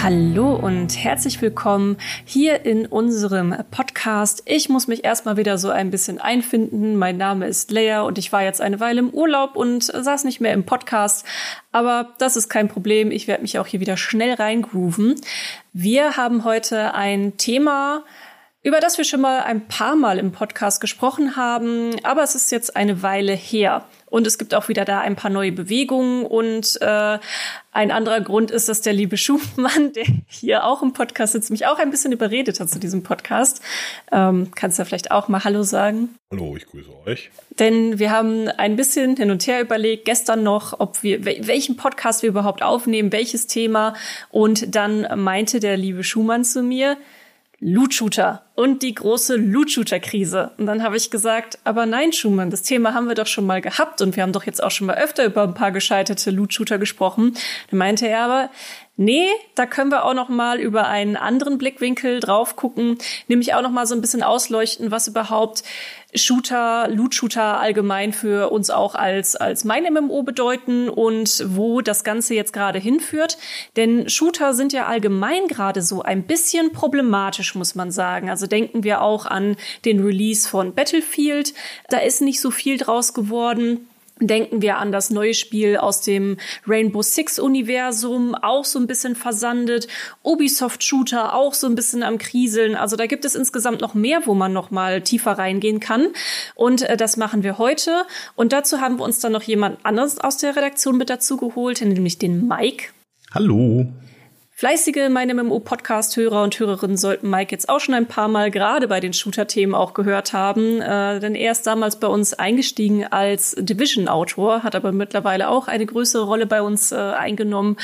Hallo und herzlich willkommen hier in unserem Podcast. Ich muss mich erstmal wieder so ein bisschen einfinden. Mein Name ist Lea und ich war jetzt eine Weile im Urlaub und saß nicht mehr im Podcast. Aber das ist kein Problem. Ich werde mich auch hier wieder schnell reingrooven. Wir haben heute ein Thema, über das wir schon mal ein paar Mal im Podcast gesprochen haben, aber es ist jetzt eine Weile her. Und es gibt auch wieder da ein paar neue Bewegungen. Und äh, ein anderer Grund ist, dass der liebe Schumann, der hier auch im Podcast sitzt, mich auch ein bisschen überredet hat zu diesem Podcast. Ähm, kannst du ja vielleicht auch mal Hallo sagen? Hallo, ich grüße euch. Denn wir haben ein bisschen hin und her überlegt, gestern noch, ob wir, welchen Podcast wir überhaupt aufnehmen, welches Thema. Und dann meinte der liebe Schumann zu mir, Loot-Shooter und die große Loot-Shooter-Krise. Und dann habe ich gesagt, aber nein, Schumann, das Thema haben wir doch schon mal gehabt und wir haben doch jetzt auch schon mal öfter über ein paar gescheiterte Loot-Shooter gesprochen. Dann meinte er aber, Nee, da können wir auch noch mal über einen anderen Blickwinkel drauf gucken, nämlich auch noch mal so ein bisschen ausleuchten, was überhaupt Shooter, Loot-Shooter allgemein für uns auch als, als mein MMO bedeuten und wo das Ganze jetzt gerade hinführt. Denn Shooter sind ja allgemein gerade so ein bisschen problematisch, muss man sagen. Also denken wir auch an den Release von Battlefield. Da ist nicht so viel draus geworden. Denken wir an das neue Spiel aus dem Rainbow Six Universum, auch so ein bisschen versandet. Ubisoft Shooter auch so ein bisschen am Kriseln. Also da gibt es insgesamt noch mehr, wo man noch mal tiefer reingehen kann. Und äh, das machen wir heute. Und dazu haben wir uns dann noch jemand anderes aus der Redaktion mit dazu geholt, nämlich den Mike. Hallo. Fleißige meine MMO-Podcast-Hörer und Hörerinnen sollten Mike jetzt auch schon ein paar Mal gerade bei den Shooter-Themen auch gehört haben, äh, denn er ist damals bei uns eingestiegen als Division-Autor, hat aber mittlerweile auch eine größere Rolle bei uns äh, eingenommen.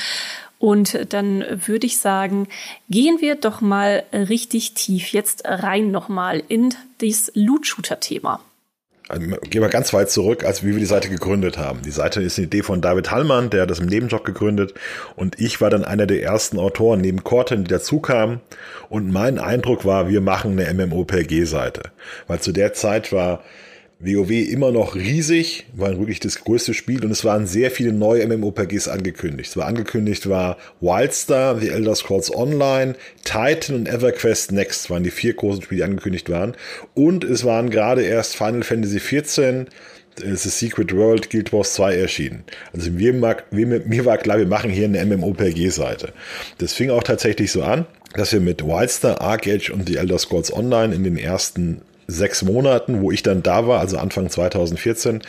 Und dann würde ich sagen, gehen wir doch mal richtig tief jetzt rein nochmal in das Loot-Shooter-Thema. Also, gehen wir ganz weit zurück, als wie wir die Seite gegründet haben. Die Seite ist eine Idee von David Hallmann, der hat das im Nebenjob gegründet. Und ich war dann einer der ersten Autoren neben Corten, die dazukamen. Und mein Eindruck war, wir machen eine MMOPG-Seite. Weil zu der Zeit war WoW immer noch riesig, war wirklich das größte Spiel und es waren sehr viele neue MMORPGs angekündigt. Es war angekündigt war Wildstar, The Elder Scrolls Online, Titan und EverQuest Next waren die vier großen Spiele, die angekündigt waren. Und es waren gerade erst Final Fantasy XIV, The Secret World, Guild Wars 2 erschienen. Also mir, mag, mir war klar, wir machen hier eine MMORPG-Seite. Das fing auch tatsächlich so an, dass wir mit Wildstar, Arc Age und The Elder Scrolls Online in den ersten sechs Monaten, wo ich dann da war, also Anfang 2014,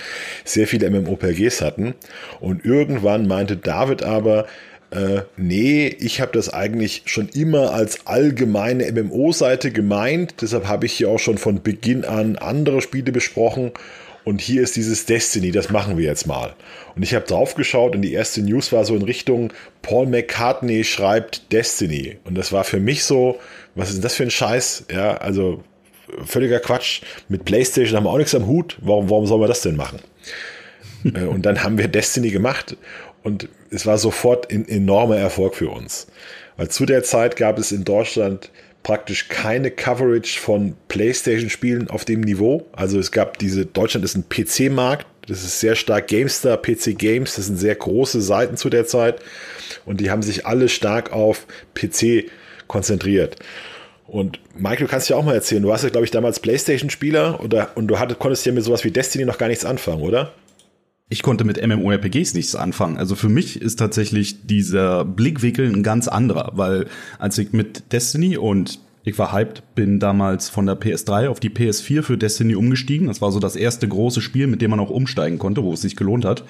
sehr viele MMOPGs hatten. Und irgendwann meinte David aber, äh, nee, ich habe das eigentlich schon immer als allgemeine MMO-Seite gemeint. Deshalb habe ich hier auch schon von Beginn an andere Spiele besprochen. Und hier ist dieses Destiny, das machen wir jetzt mal. Und ich habe drauf geschaut und die erste News war so in Richtung Paul McCartney schreibt Destiny. Und das war für mich so, was ist denn das für ein Scheiß? Ja, also völliger Quatsch. Mit PlayStation haben wir auch nichts am Hut. Warum, warum sollen wir das denn machen? Äh, und dann haben wir Destiny gemacht und es war sofort ein enormer Erfolg für uns. Weil zu der Zeit gab es in Deutschland praktisch keine Coverage von PlayStation-Spielen auf dem Niveau. Also es gab diese, Deutschland ist ein PC-Markt, das ist sehr stark GameStar, PC Games, das sind sehr große Seiten zu der Zeit und die haben sich alle stark auf PC konzentriert. Und Mike, du kannst ja auch mal erzählen, du warst ja, glaube ich, damals Playstation-Spieler oder, und du hattest, konntest ja mit sowas wie Destiny noch gar nichts anfangen, oder? Ich konnte mit MMORPGs nichts anfangen. Also für mich ist tatsächlich dieser Blickwinkel ein ganz anderer, weil als ich mit Destiny und ich war hyped, bin damals von der PS3 auf die PS4 für Destiny umgestiegen. Das war so das erste große Spiel, mit dem man auch umsteigen konnte, wo es sich gelohnt hat.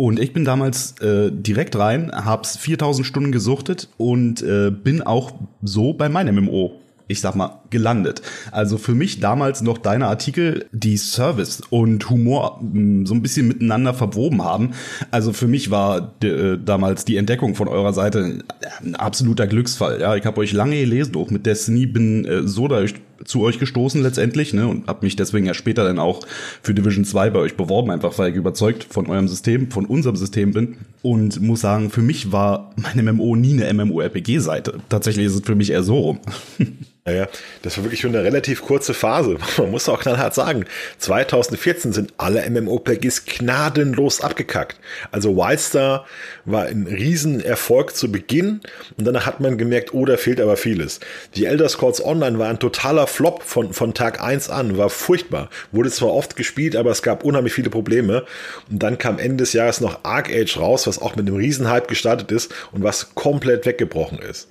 Und ich bin damals äh, direkt rein, hab's 4000 Stunden gesuchtet und äh, bin auch so bei meinem MMO ich sag mal, gelandet. Also für mich damals noch deine Artikel, die Service und Humor mh, so ein bisschen miteinander verwoben haben. Also für mich war äh, damals die Entdeckung von eurer Seite ein absoluter Glücksfall. Ja, ich habe euch lange gelesen, auch mit Destiny, bin äh, so dadurch zu euch gestoßen letztendlich ne, und habe mich deswegen ja später dann auch für Division 2 bei euch beworben, einfach weil ich überzeugt von eurem System, von unserem System bin und muss sagen, für mich war meine MMO nie eine MMORPG-Seite. Tatsächlich ist es für mich eher so rum. Naja, das war wirklich schon eine relativ kurze Phase. Man muss auch knallhart sagen, 2014 sind alle MMO-Plugins gnadenlos abgekackt. Also Wildstar war ein Riesenerfolg zu Beginn und danach hat man gemerkt, oh, da fehlt aber vieles. Die Elder Scrolls Online war ein totaler Flop von, von Tag 1 an, war furchtbar. Wurde zwar oft gespielt, aber es gab unheimlich viele Probleme. Und dann kam Ende des Jahres noch Arc Age raus, was auch mit einem Riesenhype gestartet ist und was komplett weggebrochen ist.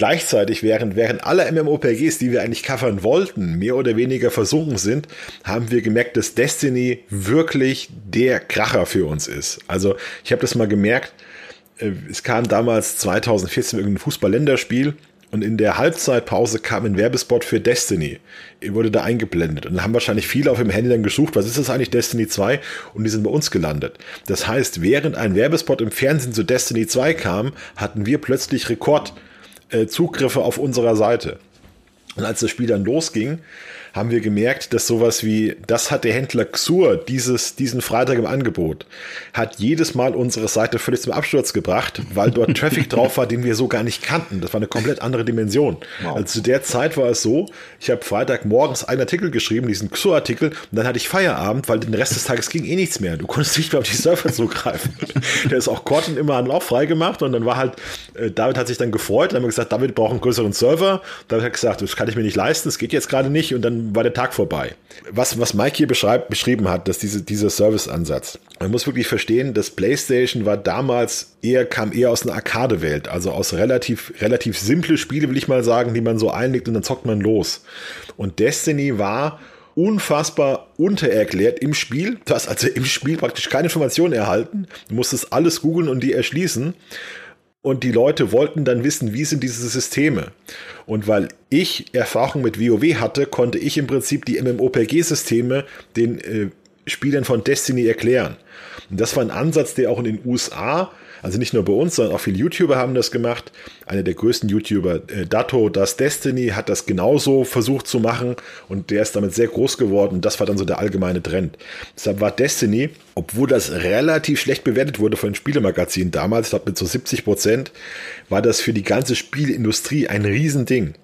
Gleichzeitig, während, während alle MMORPGs, die wir eigentlich covern wollten, mehr oder weniger versunken sind, haben wir gemerkt, dass Destiny wirklich der Kracher für uns ist. Also ich habe das mal gemerkt, äh, es kam damals 2014 irgendein Fußball-Länderspiel und in der Halbzeitpause kam ein Werbespot für Destiny. Er wurde da eingeblendet. Und dann haben wahrscheinlich viele auf dem Handy dann gesucht, was ist das eigentlich Destiny 2? Und die sind bei uns gelandet. Das heißt, während ein Werbespot im Fernsehen zu Destiny 2 kam, hatten wir plötzlich Rekord äh, Zugriffe auf unserer Seite. Und als das Spiel dann losging, haben wir gemerkt, dass sowas wie, das hat der Händler Xur dieses, diesen Freitag im Angebot, hat jedes Mal unsere Seite völlig zum Absturz gebracht, weil dort Traffic drauf war, den wir so gar nicht kannten. Das war eine komplett andere Dimension. Wow. Also zu der Zeit war es so, ich habe Freitag morgens einen Artikel geschrieben, diesen Xur-Artikel, und dann hatte ich Feierabend, weil den Rest des Tages ging eh nichts mehr. Du konntest nicht mehr auf die Server zugreifen. der ist auch Corten immer an Lauf freigemacht und dann war halt, äh, David hat sich dann gefreut, dann haben wir gesagt, David braucht einen größeren Server. David hat gesagt, das kann ich mir nicht leisten, das geht jetzt gerade nicht und dann war der Tag vorbei. Was, was Mike hier beschreibt, beschrieben hat, dass diese, dieser Serviceansatz. Man muss wirklich verstehen, dass PlayStation war damals eher, kam eher aus einer Arcade-Welt, also aus relativ, relativ simple Spiele, will ich mal sagen, die man so einlegt und dann zockt man los. Und Destiny war unfassbar untererklärt im Spiel. Du hast also im Spiel praktisch keine Informationen erhalten. Du musstest alles googeln und die erschließen. Und die Leute wollten dann wissen, wie sind diese Systeme. Und weil ich Erfahrung mit WoW hatte, konnte ich im Prinzip die MMOPG-Systeme den äh, Spielern von Destiny erklären. Und das war ein Ansatz, der auch in den USA also nicht nur bei uns, sondern auch viele YouTuber haben das gemacht. Einer der größten YouTuber, äh, Dato, das Destiny, hat das genauso versucht zu machen und der ist damit sehr groß geworden. Das war dann so der allgemeine Trend. Deshalb war Destiny, obwohl das relativ schlecht bewertet wurde von den Spielemagazinen damals, ich glaube mit so 70 Prozent, war das für die ganze Spielindustrie ein Riesending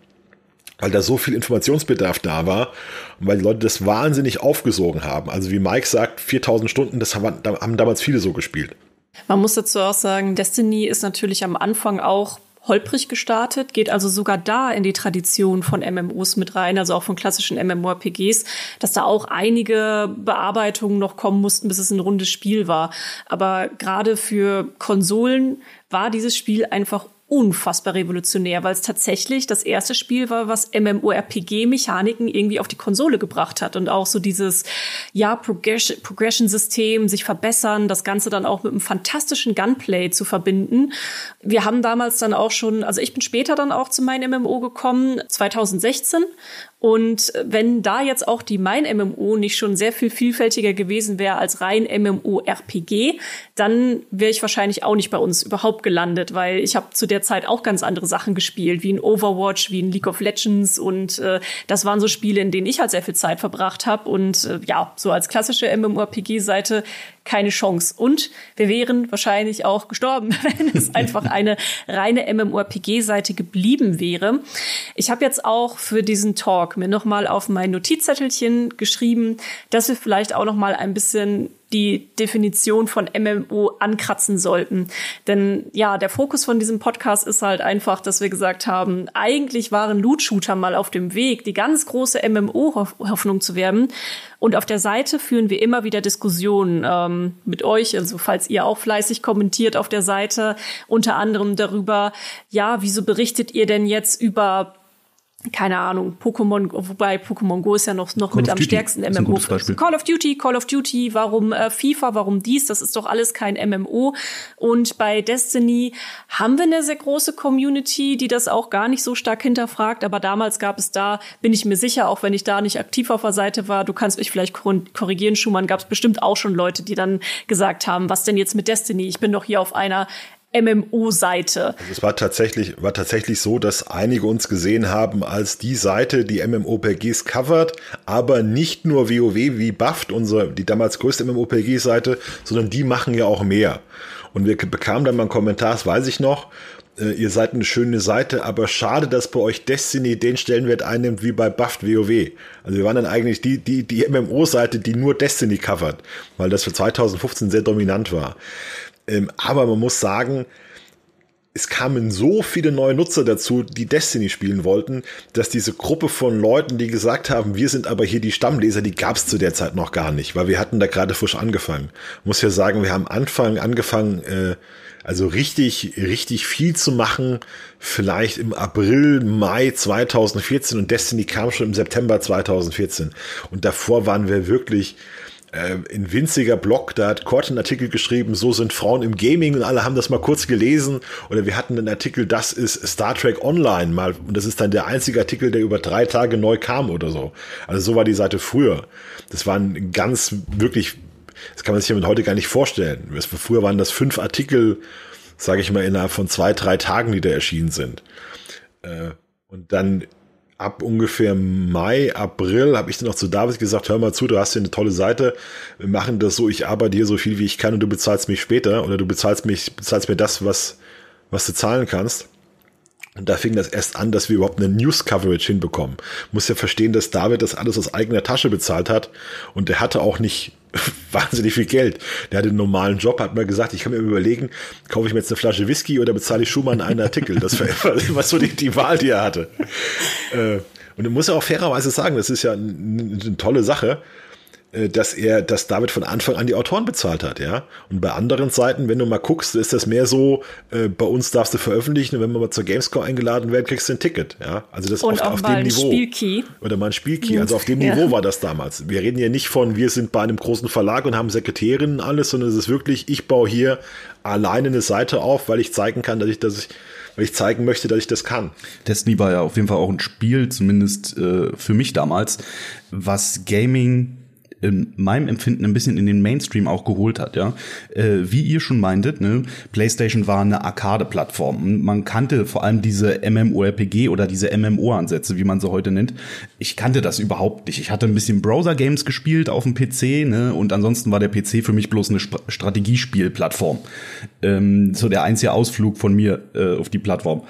weil da so viel Informationsbedarf da war und weil die Leute das wahnsinnig aufgesogen haben. Also wie Mike sagt, 4000 Stunden, das haben, haben damals viele so gespielt. Man muss dazu auch sagen, Destiny ist natürlich am Anfang auch holprig gestartet, geht also sogar da in die Tradition von MMOs mit rein, also auch von klassischen MMORPGs, dass da auch einige Bearbeitungen noch kommen mussten, bis es ein rundes Spiel war. Aber gerade für Konsolen war dieses Spiel einfach unfassbar revolutionär, weil es tatsächlich das erste Spiel war, was MMORPG-Mechaniken irgendwie auf die Konsole gebracht hat und auch so dieses, ja, Progression-System, sich verbessern, das Ganze dann auch mit einem fantastischen Gunplay zu verbinden. Wir haben damals dann auch schon, also ich bin später dann auch zu meinem MMO gekommen, 2016 und wenn da jetzt auch die Mein MMO nicht schon sehr viel vielfältiger gewesen wäre als rein MMO-RPG, dann wäre ich wahrscheinlich auch nicht bei uns überhaupt gelandet, weil ich habe zu der Zeit auch ganz andere Sachen gespielt, wie ein Overwatch, wie ein League of Legends. Und äh, das waren so Spiele, in denen ich halt sehr viel Zeit verbracht habe. Und äh, ja, so als klassische MMORPG-Seite keine Chance. Und wir wären wahrscheinlich auch gestorben, wenn es einfach eine reine MMORPG-Seite geblieben wäre. Ich habe jetzt auch für diesen Talk mir nochmal auf mein Notizzettelchen geschrieben, dass wir vielleicht auch nochmal ein bisschen die Definition von MMO ankratzen sollten. Denn ja, der Fokus von diesem Podcast ist halt einfach, dass wir gesagt haben, eigentlich waren Loot-Shooter mal auf dem Weg, die ganz große MMO-Hoffnung zu werden. Und auf der Seite führen wir immer wieder Diskussionen ähm, mit euch, also falls ihr auch fleißig kommentiert auf der Seite, unter anderem darüber, ja, wieso berichtet ihr denn jetzt über keine Ahnung, Pokémon, wobei Pokémon Go ist ja noch, noch mit am Duty stärksten MMO. Call of Duty, Call of Duty, warum äh, FIFA, warum dies, das ist doch alles kein MMO. Und bei Destiny haben wir eine sehr große Community, die das auch gar nicht so stark hinterfragt, aber damals gab es da, bin ich mir sicher, auch wenn ich da nicht aktiv auf der Seite war, du kannst mich vielleicht korrigieren, Schumann, gab es bestimmt auch schon Leute, die dann gesagt haben, was denn jetzt mit Destiny? Ich bin doch hier auf einer MMO-Seite. Also es war tatsächlich, war tatsächlich so, dass einige uns gesehen haben als die Seite, die MMOPGs covert, aber nicht nur WoW wie Buffed, unsere, die damals größte MMOPG-Seite, sondern die machen ja auch mehr. Und wir bekamen dann mal einen Kommentar, das weiß ich noch, äh, ihr seid eine schöne Seite, aber schade, dass bei euch Destiny den Stellenwert einnimmt wie bei Buffed WoW. Also wir waren dann eigentlich die, die, die MMO-Seite, die nur Destiny covert, weil das für 2015 sehr dominant war. Ähm, aber man muss sagen, es kamen so viele neue Nutzer dazu, die Destiny spielen wollten, dass diese Gruppe von Leuten, die gesagt haben, wir sind aber hier die Stammleser, die gab es zu der Zeit noch gar nicht, weil wir hatten da gerade frisch angefangen. muss ja sagen, wir haben Anfang angefangen, äh, also richtig, richtig viel zu machen, vielleicht im April, Mai 2014 und Destiny kam schon im September 2014. Und davor waren wir wirklich äh, ein winziger Blog, da hat Kort einen Artikel geschrieben, so sind Frauen im Gaming und alle haben das mal kurz gelesen. Oder wir hatten einen Artikel, das ist Star Trek Online mal und das ist dann der einzige Artikel, der über drei Tage neu kam oder so. Also so war die Seite früher. Das waren ganz wirklich das kann man sich ja heute gar nicht vorstellen. Früher waren das fünf Artikel, sage ich mal, innerhalb von zwei, drei Tagen, die da erschienen sind. Äh, und dann ab ungefähr Mai, April habe ich dann auch zu David gesagt, hör mal zu, du hast hier eine tolle Seite, wir machen das so, ich arbeite hier so viel wie ich kann und du bezahlst mich später oder du bezahlst mich, bezahlst mir das, was, was du zahlen kannst. Und da fing das erst an, dass wir überhaupt eine News-Coverage hinbekommen. Muss ja verstehen, dass David das alles aus eigener Tasche bezahlt hat und der hatte auch nicht wahnsinnig viel Geld. Der hatte einen normalen Job, hat mir gesagt, ich kann mir überlegen, kaufe ich mir jetzt eine Flasche Whisky oder bezahle ich Schumann einen Artikel. Das war immer so die, die Wahl, die er hatte. Äh, und du musst ja auch fairerweise sagen, das ist ja eine, eine tolle Sache. Äh, dass er, dass David von Anfang an die Autoren bezahlt hat, ja. Und bei anderen Seiten, wenn du mal guckst, ist das mehr so, äh, bei uns darfst du veröffentlichen und wenn wir mal zur Gamescom eingeladen werden, kriegst du ein Ticket, ja. Also das und auf, auf dem Niveau. Spielkey. Oder mal ein Spielkey. Also auf dem ja. Niveau war das damals. Wir reden ja nicht von, wir sind bei einem großen Verlag und haben Sekretärinnen und alles, sondern es ist wirklich, ich baue hier alleine eine Seite auf, weil ich zeigen kann, dass ich, dass ich, weil ich zeigen möchte, dass ich das kann. Destiny war ja auf jeden Fall auch ein Spiel, zumindest äh, für mich damals, was Gaming in meinem Empfinden ein bisschen in den Mainstream auch geholt hat, ja. Äh, wie ihr schon meintet, ne, PlayStation war eine Arcade-Plattform. Man kannte vor allem diese MMORPG oder diese MMO-Ansätze, wie man sie heute nennt. Ich kannte das überhaupt nicht. Ich hatte ein bisschen Browser-Games gespielt auf dem PC, ne, und ansonsten war der PC für mich bloß eine Sp Strategiespiel-Plattform. Ähm, so der einzige Ausflug von mir äh, auf die Plattform.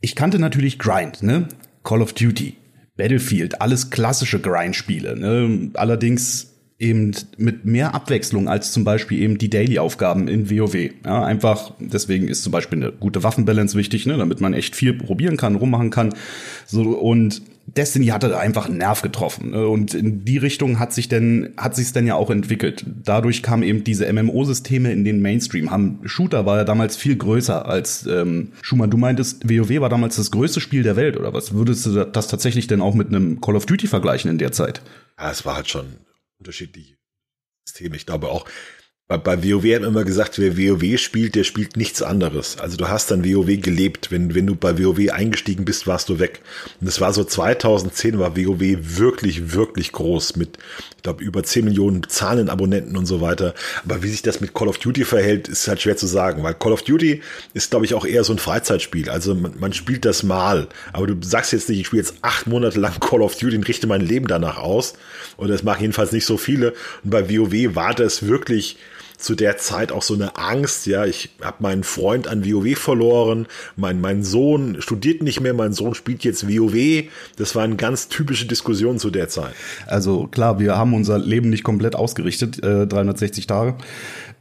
Ich kannte natürlich Grind, ne, Call of Duty, Battlefield, alles klassische Grind-Spiele. Ne? Allerdings eben mit mehr Abwechslung als zum Beispiel eben die Daily-Aufgaben in WoW. Ja, einfach, deswegen ist zum Beispiel eine gute Waffenbalance wichtig, ne, damit man echt viel probieren kann, rummachen kann. So, und Destiny hatte da einfach einen Nerv getroffen. Ne? Und in die Richtung hat sich denn, hat sich's denn ja auch entwickelt. Dadurch kamen eben diese MMO-Systeme in den Mainstream. Haben, Shooter war ja damals viel größer als ähm, Schumann. Du meintest, WoW war damals das größte Spiel der Welt, oder was? Würdest du das tatsächlich denn auch mit einem Call of Duty vergleichen in der Zeit? Ja, es war halt schon unterschiedliche Systeme. Ich glaube auch, bei, bei WoW haben immer gesagt, wer WoW spielt, der spielt nichts anderes. Also du hast dann WoW gelebt. Wenn, wenn du bei WoW eingestiegen bist, warst du weg. Und es war so 2010 war WoW wirklich, wirklich groß mit, ich glaube, über 10 Millionen zahlenden Abonnenten und so weiter. Aber wie sich das mit Call of Duty verhält, ist halt schwer zu sagen, weil Call of Duty ist, glaube ich, auch eher so ein Freizeitspiel. Also man, man spielt das mal. Aber du sagst jetzt nicht, ich spiele jetzt acht Monate lang Call of Duty und richte mein Leben danach aus. Und das machen jedenfalls nicht so viele. Und bei WoW war das wirklich, zu der Zeit auch so eine Angst, ja, ich habe meinen Freund an WoW verloren, mein, mein Sohn studiert nicht mehr, mein Sohn spielt jetzt WoW. Das war eine ganz typische Diskussion zu der Zeit. Also klar, wir haben unser Leben nicht komplett ausgerichtet, äh, 360 Tage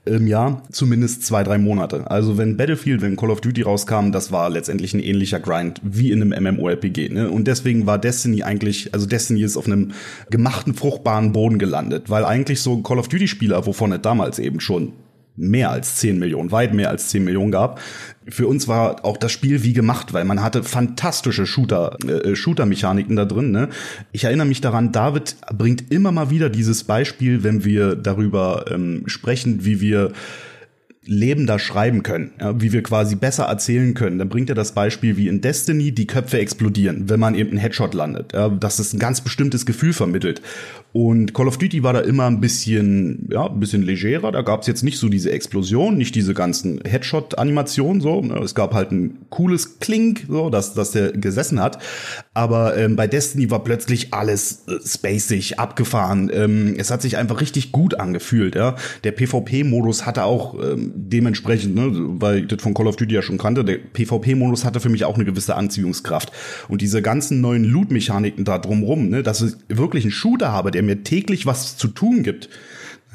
im Jahr zumindest zwei, drei Monate. Also wenn Battlefield, wenn Call of Duty rauskam, das war letztendlich ein ähnlicher Grind wie in einem MMORPG. Ne? Und deswegen war Destiny eigentlich, also Destiny ist auf einem gemachten, fruchtbaren Boden gelandet, weil eigentlich so Call of Duty-Spieler, wovon es damals eben schon mehr als 10 Millionen, weit mehr als 10 Millionen gab. Für uns war auch das Spiel wie gemacht, weil man hatte fantastische Shooter, äh, Shooter-Mechaniken da drin. Ne? Ich erinnere mich daran, David bringt immer mal wieder dieses Beispiel, wenn wir darüber ähm, sprechen, wie wir lebender schreiben können, ja, wie wir quasi besser erzählen können. Dann bringt er das Beispiel wie in Destiny, die Köpfe explodieren, wenn man eben einen Headshot landet. Ja, dass es ein ganz bestimmtes Gefühl vermittelt. Und Call of Duty war da immer ein bisschen, ja, ein bisschen legerer. Da gab es jetzt nicht so diese Explosion, nicht diese ganzen Headshot-Animationen so. Ne. Es gab halt ein cooles Klink, so, dass, dass der gesessen hat. Aber ähm, bei Destiny war plötzlich alles äh, spacig, abgefahren. Ähm, es hat sich einfach richtig gut angefühlt. Ja. Der PvP-Modus hatte auch ähm, dementsprechend, ne, weil ich das von Call of Duty ja schon kannte, der PvP-Modus hatte für mich auch eine gewisse Anziehungskraft. Und diese ganzen neuen Loot-Mechaniken da drumrum, ne, dass ich wirklich einen Shooter habe, der mir täglich was zu tun gibt,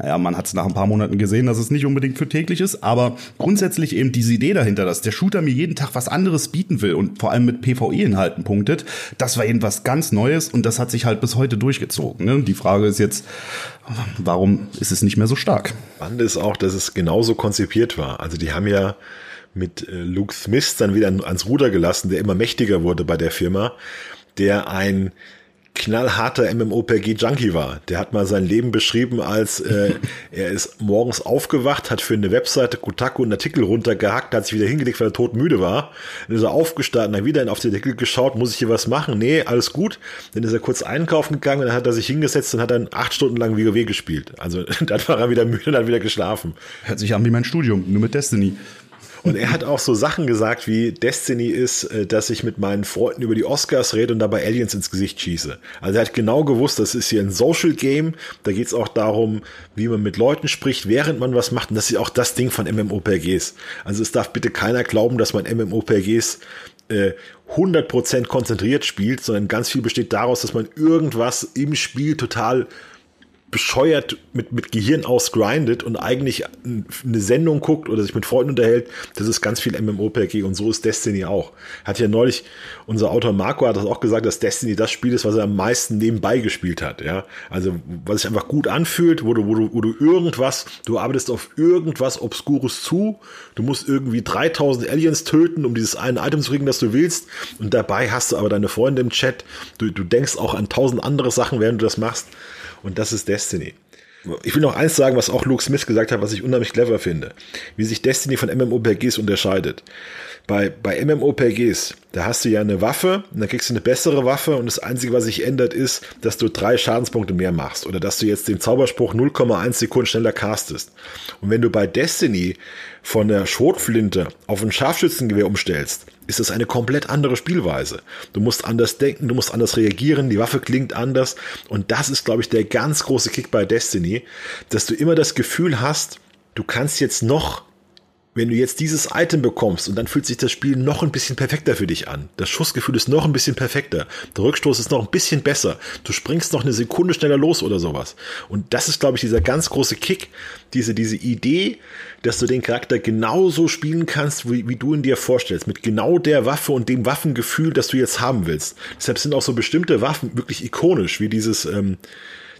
naja, man hat es nach ein paar Monaten gesehen, dass es nicht unbedingt für täglich ist, aber grundsätzlich eben diese Idee dahinter, dass der Shooter mir jeden Tag was anderes bieten will und vor allem mit PvE-Inhalten punktet, das war eben was ganz Neues und das hat sich halt bis heute durchgezogen. Ne? Die Frage ist jetzt, warum ist es nicht mehr so stark? Spannend ist auch, dass es genauso konzipiert war. Also die haben ja mit äh, Luke Smith dann wieder ans Ruder gelassen, der immer mächtiger wurde bei der Firma, der ein knallharter MMOPG-Junkie war. Der hat mal sein Leben beschrieben als äh, er ist morgens aufgewacht, hat für eine Webseite Kotaku einen Artikel runtergehackt, hat sich wieder hingelegt, weil er todmüde war. Dann ist er aufgestanden, dann wieder auf den Artikel geschaut, muss ich hier was machen? Nee, alles gut. Dann ist er kurz einkaufen gegangen, dann hat er sich hingesetzt und hat dann acht Stunden lang WoW gespielt. Also dann war er wieder müde und hat wieder geschlafen. Hört sich an wie mein Studium, nur mit Destiny. Und er hat auch so Sachen gesagt wie Destiny ist, äh, dass ich mit meinen Freunden über die Oscars rede und dabei Aliens ins Gesicht schieße. Also er hat genau gewusst, das ist hier ein Social Game. Da geht es auch darum, wie man mit Leuten spricht, während man was macht. Und das ist auch das Ding von MMOPGs. Also es darf bitte keiner glauben, dass man MMOPGs äh, 100% konzentriert spielt, sondern ganz viel besteht daraus, dass man irgendwas im Spiel total bescheuert mit, mit Gehirn ausgrindet und eigentlich eine Sendung guckt oder sich mit Freunden unterhält, das ist ganz viel MMOPG und so ist Destiny auch. Hat ja neulich, unser Autor Marco hat das auch gesagt, dass Destiny das Spiel ist, was er am meisten nebenbei gespielt hat, ja. Also, was sich einfach gut anfühlt, wo du, wo du, wo du irgendwas, du arbeitest auf irgendwas Obskures zu, du musst irgendwie 3000 Aliens töten, um dieses eine Item zu kriegen, das du willst und dabei hast du aber deine Freunde im Chat, du, du denkst auch an tausend andere Sachen, während du das machst und das ist Destiny. Ich will noch eins sagen, was auch Luke Smith gesagt hat, was ich unheimlich clever finde. Wie sich Destiny von MMOPGs unterscheidet. Bei, bei MMOPGs, da hast du ja eine Waffe und dann kriegst du eine bessere Waffe und das Einzige, was sich ändert, ist, dass du drei Schadenspunkte mehr machst oder dass du jetzt den Zauberspruch 0,1 Sekunden schneller castest. Und wenn du bei Destiny von der Schrotflinte auf ein Scharfschützengewehr umstellst, ist das eine komplett andere Spielweise. Du musst anders denken, du musst anders reagieren, die Waffe klingt anders und das ist, glaube ich, der ganz große Kick bei Destiny, dass du immer das Gefühl hast, du kannst jetzt noch wenn du jetzt dieses Item bekommst und dann fühlt sich das Spiel noch ein bisschen perfekter für dich an. Das Schussgefühl ist noch ein bisschen perfekter. Der Rückstoß ist noch ein bisschen besser. Du springst noch eine Sekunde schneller los oder sowas. Und das ist, glaube ich, dieser ganz große Kick, diese, diese Idee, dass du den Charakter genauso spielen kannst, wie, wie du ihn dir vorstellst. Mit genau der Waffe und dem Waffengefühl, das du jetzt haben willst. Deshalb sind auch so bestimmte Waffen wirklich ikonisch, wie dieses, ähm,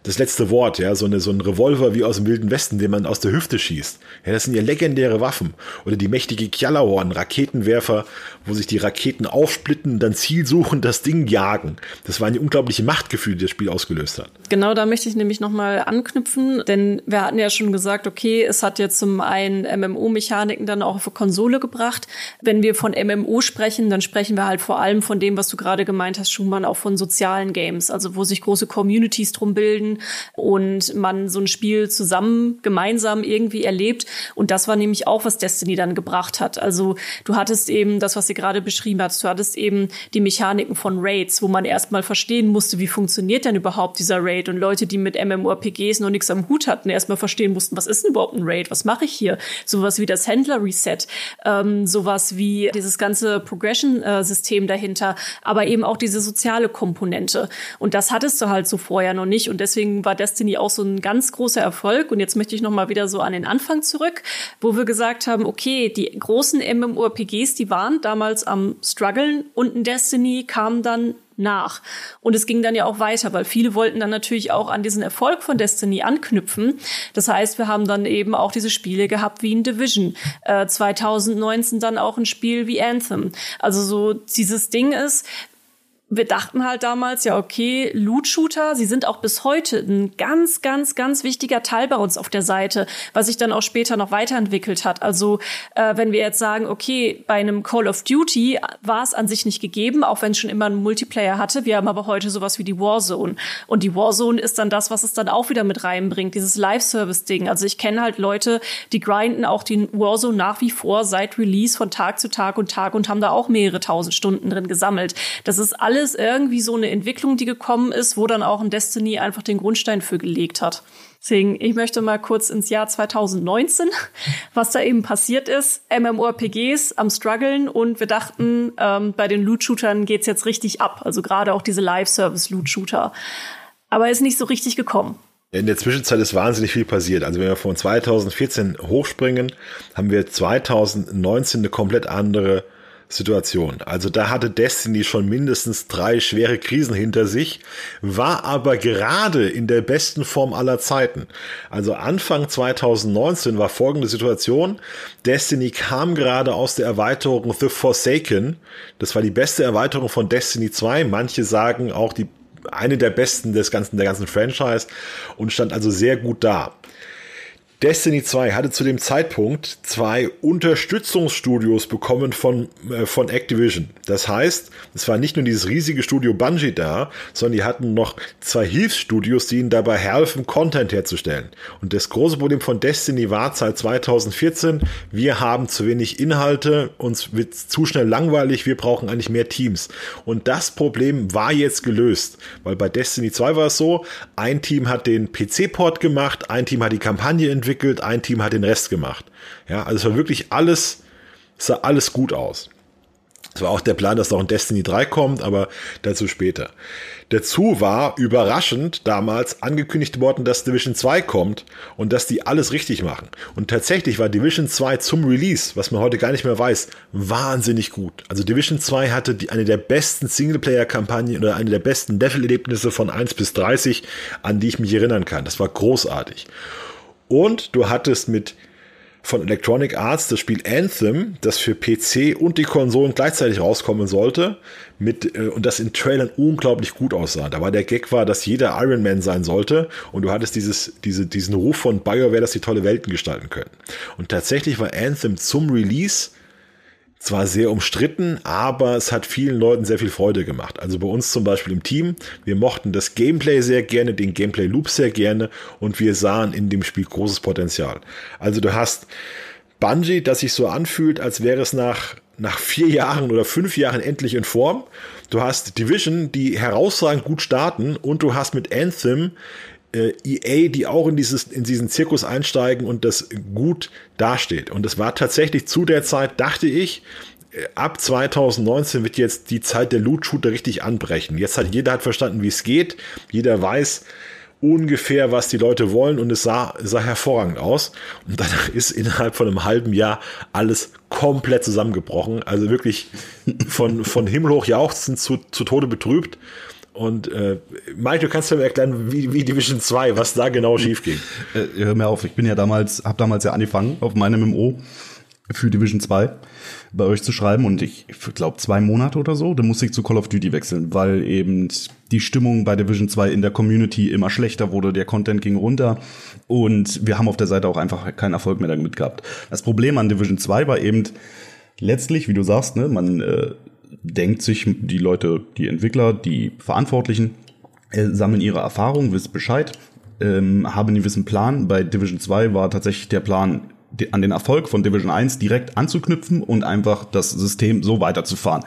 das letzte Wort, ja, so, eine, so ein Revolver wie aus dem Wilden Westen, den man aus der Hüfte schießt. Ja, das sind ja legendäre Waffen. Oder die mächtige Kjallarhorn, Raketenwerfer, wo sich die Raketen aufsplitten, dann Ziel suchen, das Ding jagen. Das war eine unglaubliche Machtgefühl, die das Spiel ausgelöst hat. Genau, da möchte ich nämlich nochmal anknüpfen, denn wir hatten ja schon gesagt, okay, es hat jetzt zum einen MMO-Mechaniken dann auch auf Konsole gebracht. Wenn wir von MMO sprechen, dann sprechen wir halt vor allem von dem, was du gerade gemeint hast, Schumann, auch von sozialen Games, also wo sich große Communities drum bilden und man so ein Spiel zusammen, gemeinsam irgendwie erlebt. Und das war nämlich auch, was Destiny dann gebracht hat. Also du hattest eben das, was sie gerade beschrieben hat, du hattest eben die Mechaniken von Raids, wo man erstmal verstehen musste, wie funktioniert denn überhaupt dieser Raid und Leute, die mit MMORPGs noch nichts am Hut hatten, erstmal verstehen mussten, was ist denn überhaupt ein Raid, was mache ich hier? Sowas wie das Händler-Reset, ähm, sowas wie dieses ganze Progression-System dahinter, aber eben auch diese soziale Komponente. Und das hattest du halt so vorher noch nicht und deswegen deswegen war Destiny auch so ein ganz großer Erfolg. Und jetzt möchte ich noch mal wieder so an den Anfang zurück, wo wir gesagt haben, okay, die großen MMORPGs, die waren damals am struggeln und ein Destiny kam dann nach. Und es ging dann ja auch weiter, weil viele wollten dann natürlich auch an diesen Erfolg von Destiny anknüpfen. Das heißt, wir haben dann eben auch diese Spiele gehabt wie in Division. Äh, 2019 dann auch ein Spiel wie Anthem. Also so dieses Ding ist, wir dachten halt damals, ja, okay, Loot-Shooter, sie sind auch bis heute ein ganz, ganz, ganz wichtiger Teil bei uns auf der Seite, was sich dann auch später noch weiterentwickelt hat. Also äh, wenn wir jetzt sagen, okay, bei einem Call of Duty war es an sich nicht gegeben, auch wenn es schon immer einen Multiplayer hatte. Wir haben aber heute sowas wie die Warzone. Und die Warzone ist dann das, was es dann auch wieder mit reinbringt, dieses Live-Service-Ding. Also ich kenne halt Leute, die grinden auch den Warzone nach wie vor seit Release von Tag zu Tag und Tag und haben da auch mehrere tausend Stunden drin gesammelt. Das ist alles alles irgendwie so eine Entwicklung, die gekommen ist, wo dann auch ein Destiny einfach den Grundstein für gelegt hat. Deswegen, ich möchte mal kurz ins Jahr 2019, was da eben passiert ist. MMORPGs am struggeln und wir dachten, ähm, bei den Loot-Shootern geht's jetzt richtig ab. Also gerade auch diese Live-Service-Loot-Shooter. Aber ist nicht so richtig gekommen. In der Zwischenzeit ist wahnsinnig viel passiert. Also wenn wir von 2014 hochspringen, haben wir 2019 eine komplett andere Situation. Also da hatte Destiny schon mindestens drei schwere Krisen hinter sich, war aber gerade in der besten Form aller Zeiten. Also Anfang 2019 war folgende Situation. Destiny kam gerade aus der Erweiterung The Forsaken. Das war die beste Erweiterung von Destiny 2. Manche sagen auch die eine der besten des ganzen, der ganzen Franchise und stand also sehr gut da. Destiny 2 hatte zu dem Zeitpunkt zwei Unterstützungsstudios bekommen von, äh, von Activision. Das heißt, es war nicht nur dieses riesige Studio Bungie da, sondern die hatten noch zwei Hilfsstudios, die ihnen dabei helfen, Content herzustellen. Und das große Problem von Destiny war seit 2014, wir haben zu wenig Inhalte, uns wird zu schnell langweilig, wir brauchen eigentlich mehr Teams. Und das Problem war jetzt gelöst, weil bei Destiny 2 war es so, ein Team hat den PC-Port gemacht, ein Team hat die Kampagne entwickelt, entwickelt, ein Team hat den Rest gemacht. Ja, also es war wirklich alles, sah alles gut aus. Es war auch der Plan, dass noch ein Destiny 3 kommt, aber dazu später. Dazu war überraschend damals angekündigt worden, dass Division 2 kommt und dass die alles richtig machen. Und tatsächlich war Division 2 zum Release, was man heute gar nicht mehr weiß, wahnsinnig gut. Also Division 2 hatte die, eine der besten Singleplayer-Kampagnen oder eine der besten Level-Erlebnisse von 1 bis 30, an die ich mich erinnern kann. Das war großartig. Und du hattest mit von Electronic Arts das Spiel Anthem, das für PC und die Konsolen gleichzeitig rauskommen sollte, mit äh, und das in Trailern unglaublich gut aussah. Da war der Gag war, dass jeder Iron Man sein sollte und du hattest dieses diese diesen Ruf von BioWare, dass sie tolle Welten gestalten können. Und tatsächlich war Anthem zum Release zwar sehr umstritten, aber es hat vielen Leuten sehr viel Freude gemacht. Also bei uns zum Beispiel im Team, wir mochten das Gameplay sehr gerne, den Gameplay Loop sehr gerne und wir sahen in dem Spiel großes Potenzial. Also du hast Bungie, das sich so anfühlt, als wäre es nach nach vier Jahren oder fünf Jahren endlich in Form. Du hast Division, die herausragend gut starten und du hast mit Anthem äh, EA, die auch in, dieses, in diesen Zirkus einsteigen und das gut dasteht. Und es war tatsächlich zu der Zeit, dachte ich, äh, ab 2019 wird jetzt die Zeit der Loot-Shooter richtig anbrechen. Jetzt hat jeder hat verstanden, wie es geht. Jeder weiß ungefähr, was die Leute wollen und es sah, sah hervorragend aus. Und dann ist innerhalb von einem halben Jahr alles komplett zusammengebrochen. Also wirklich von, von Himmel hoch jauchzend zu, zu Tode betrübt. Und äh, Mike, du kannst mir erklären, wie, wie Division 2, was da genau schief ging. Äh, hör mir auf, ich bin ja damals, habe damals ja angefangen auf meinem MMO für Division 2 bei euch zu schreiben und ich glaube zwei Monate oder so, da musste ich zu Call of Duty wechseln, weil eben die Stimmung bei Division 2 in der Community immer schlechter wurde, der Content ging runter und wir haben auf der Seite auch einfach keinen Erfolg mehr damit gehabt. Das Problem an Division 2 war eben letztlich, wie du sagst, ne, man äh, denkt sich die Leute, die Entwickler, die Verantwortlichen, äh, sammeln ihre Erfahrungen, wissen Bescheid, ähm, haben einen gewissen Plan. Bei Division 2 war tatsächlich der Plan, an den Erfolg von Division 1 direkt anzuknüpfen und einfach das System so weiterzufahren.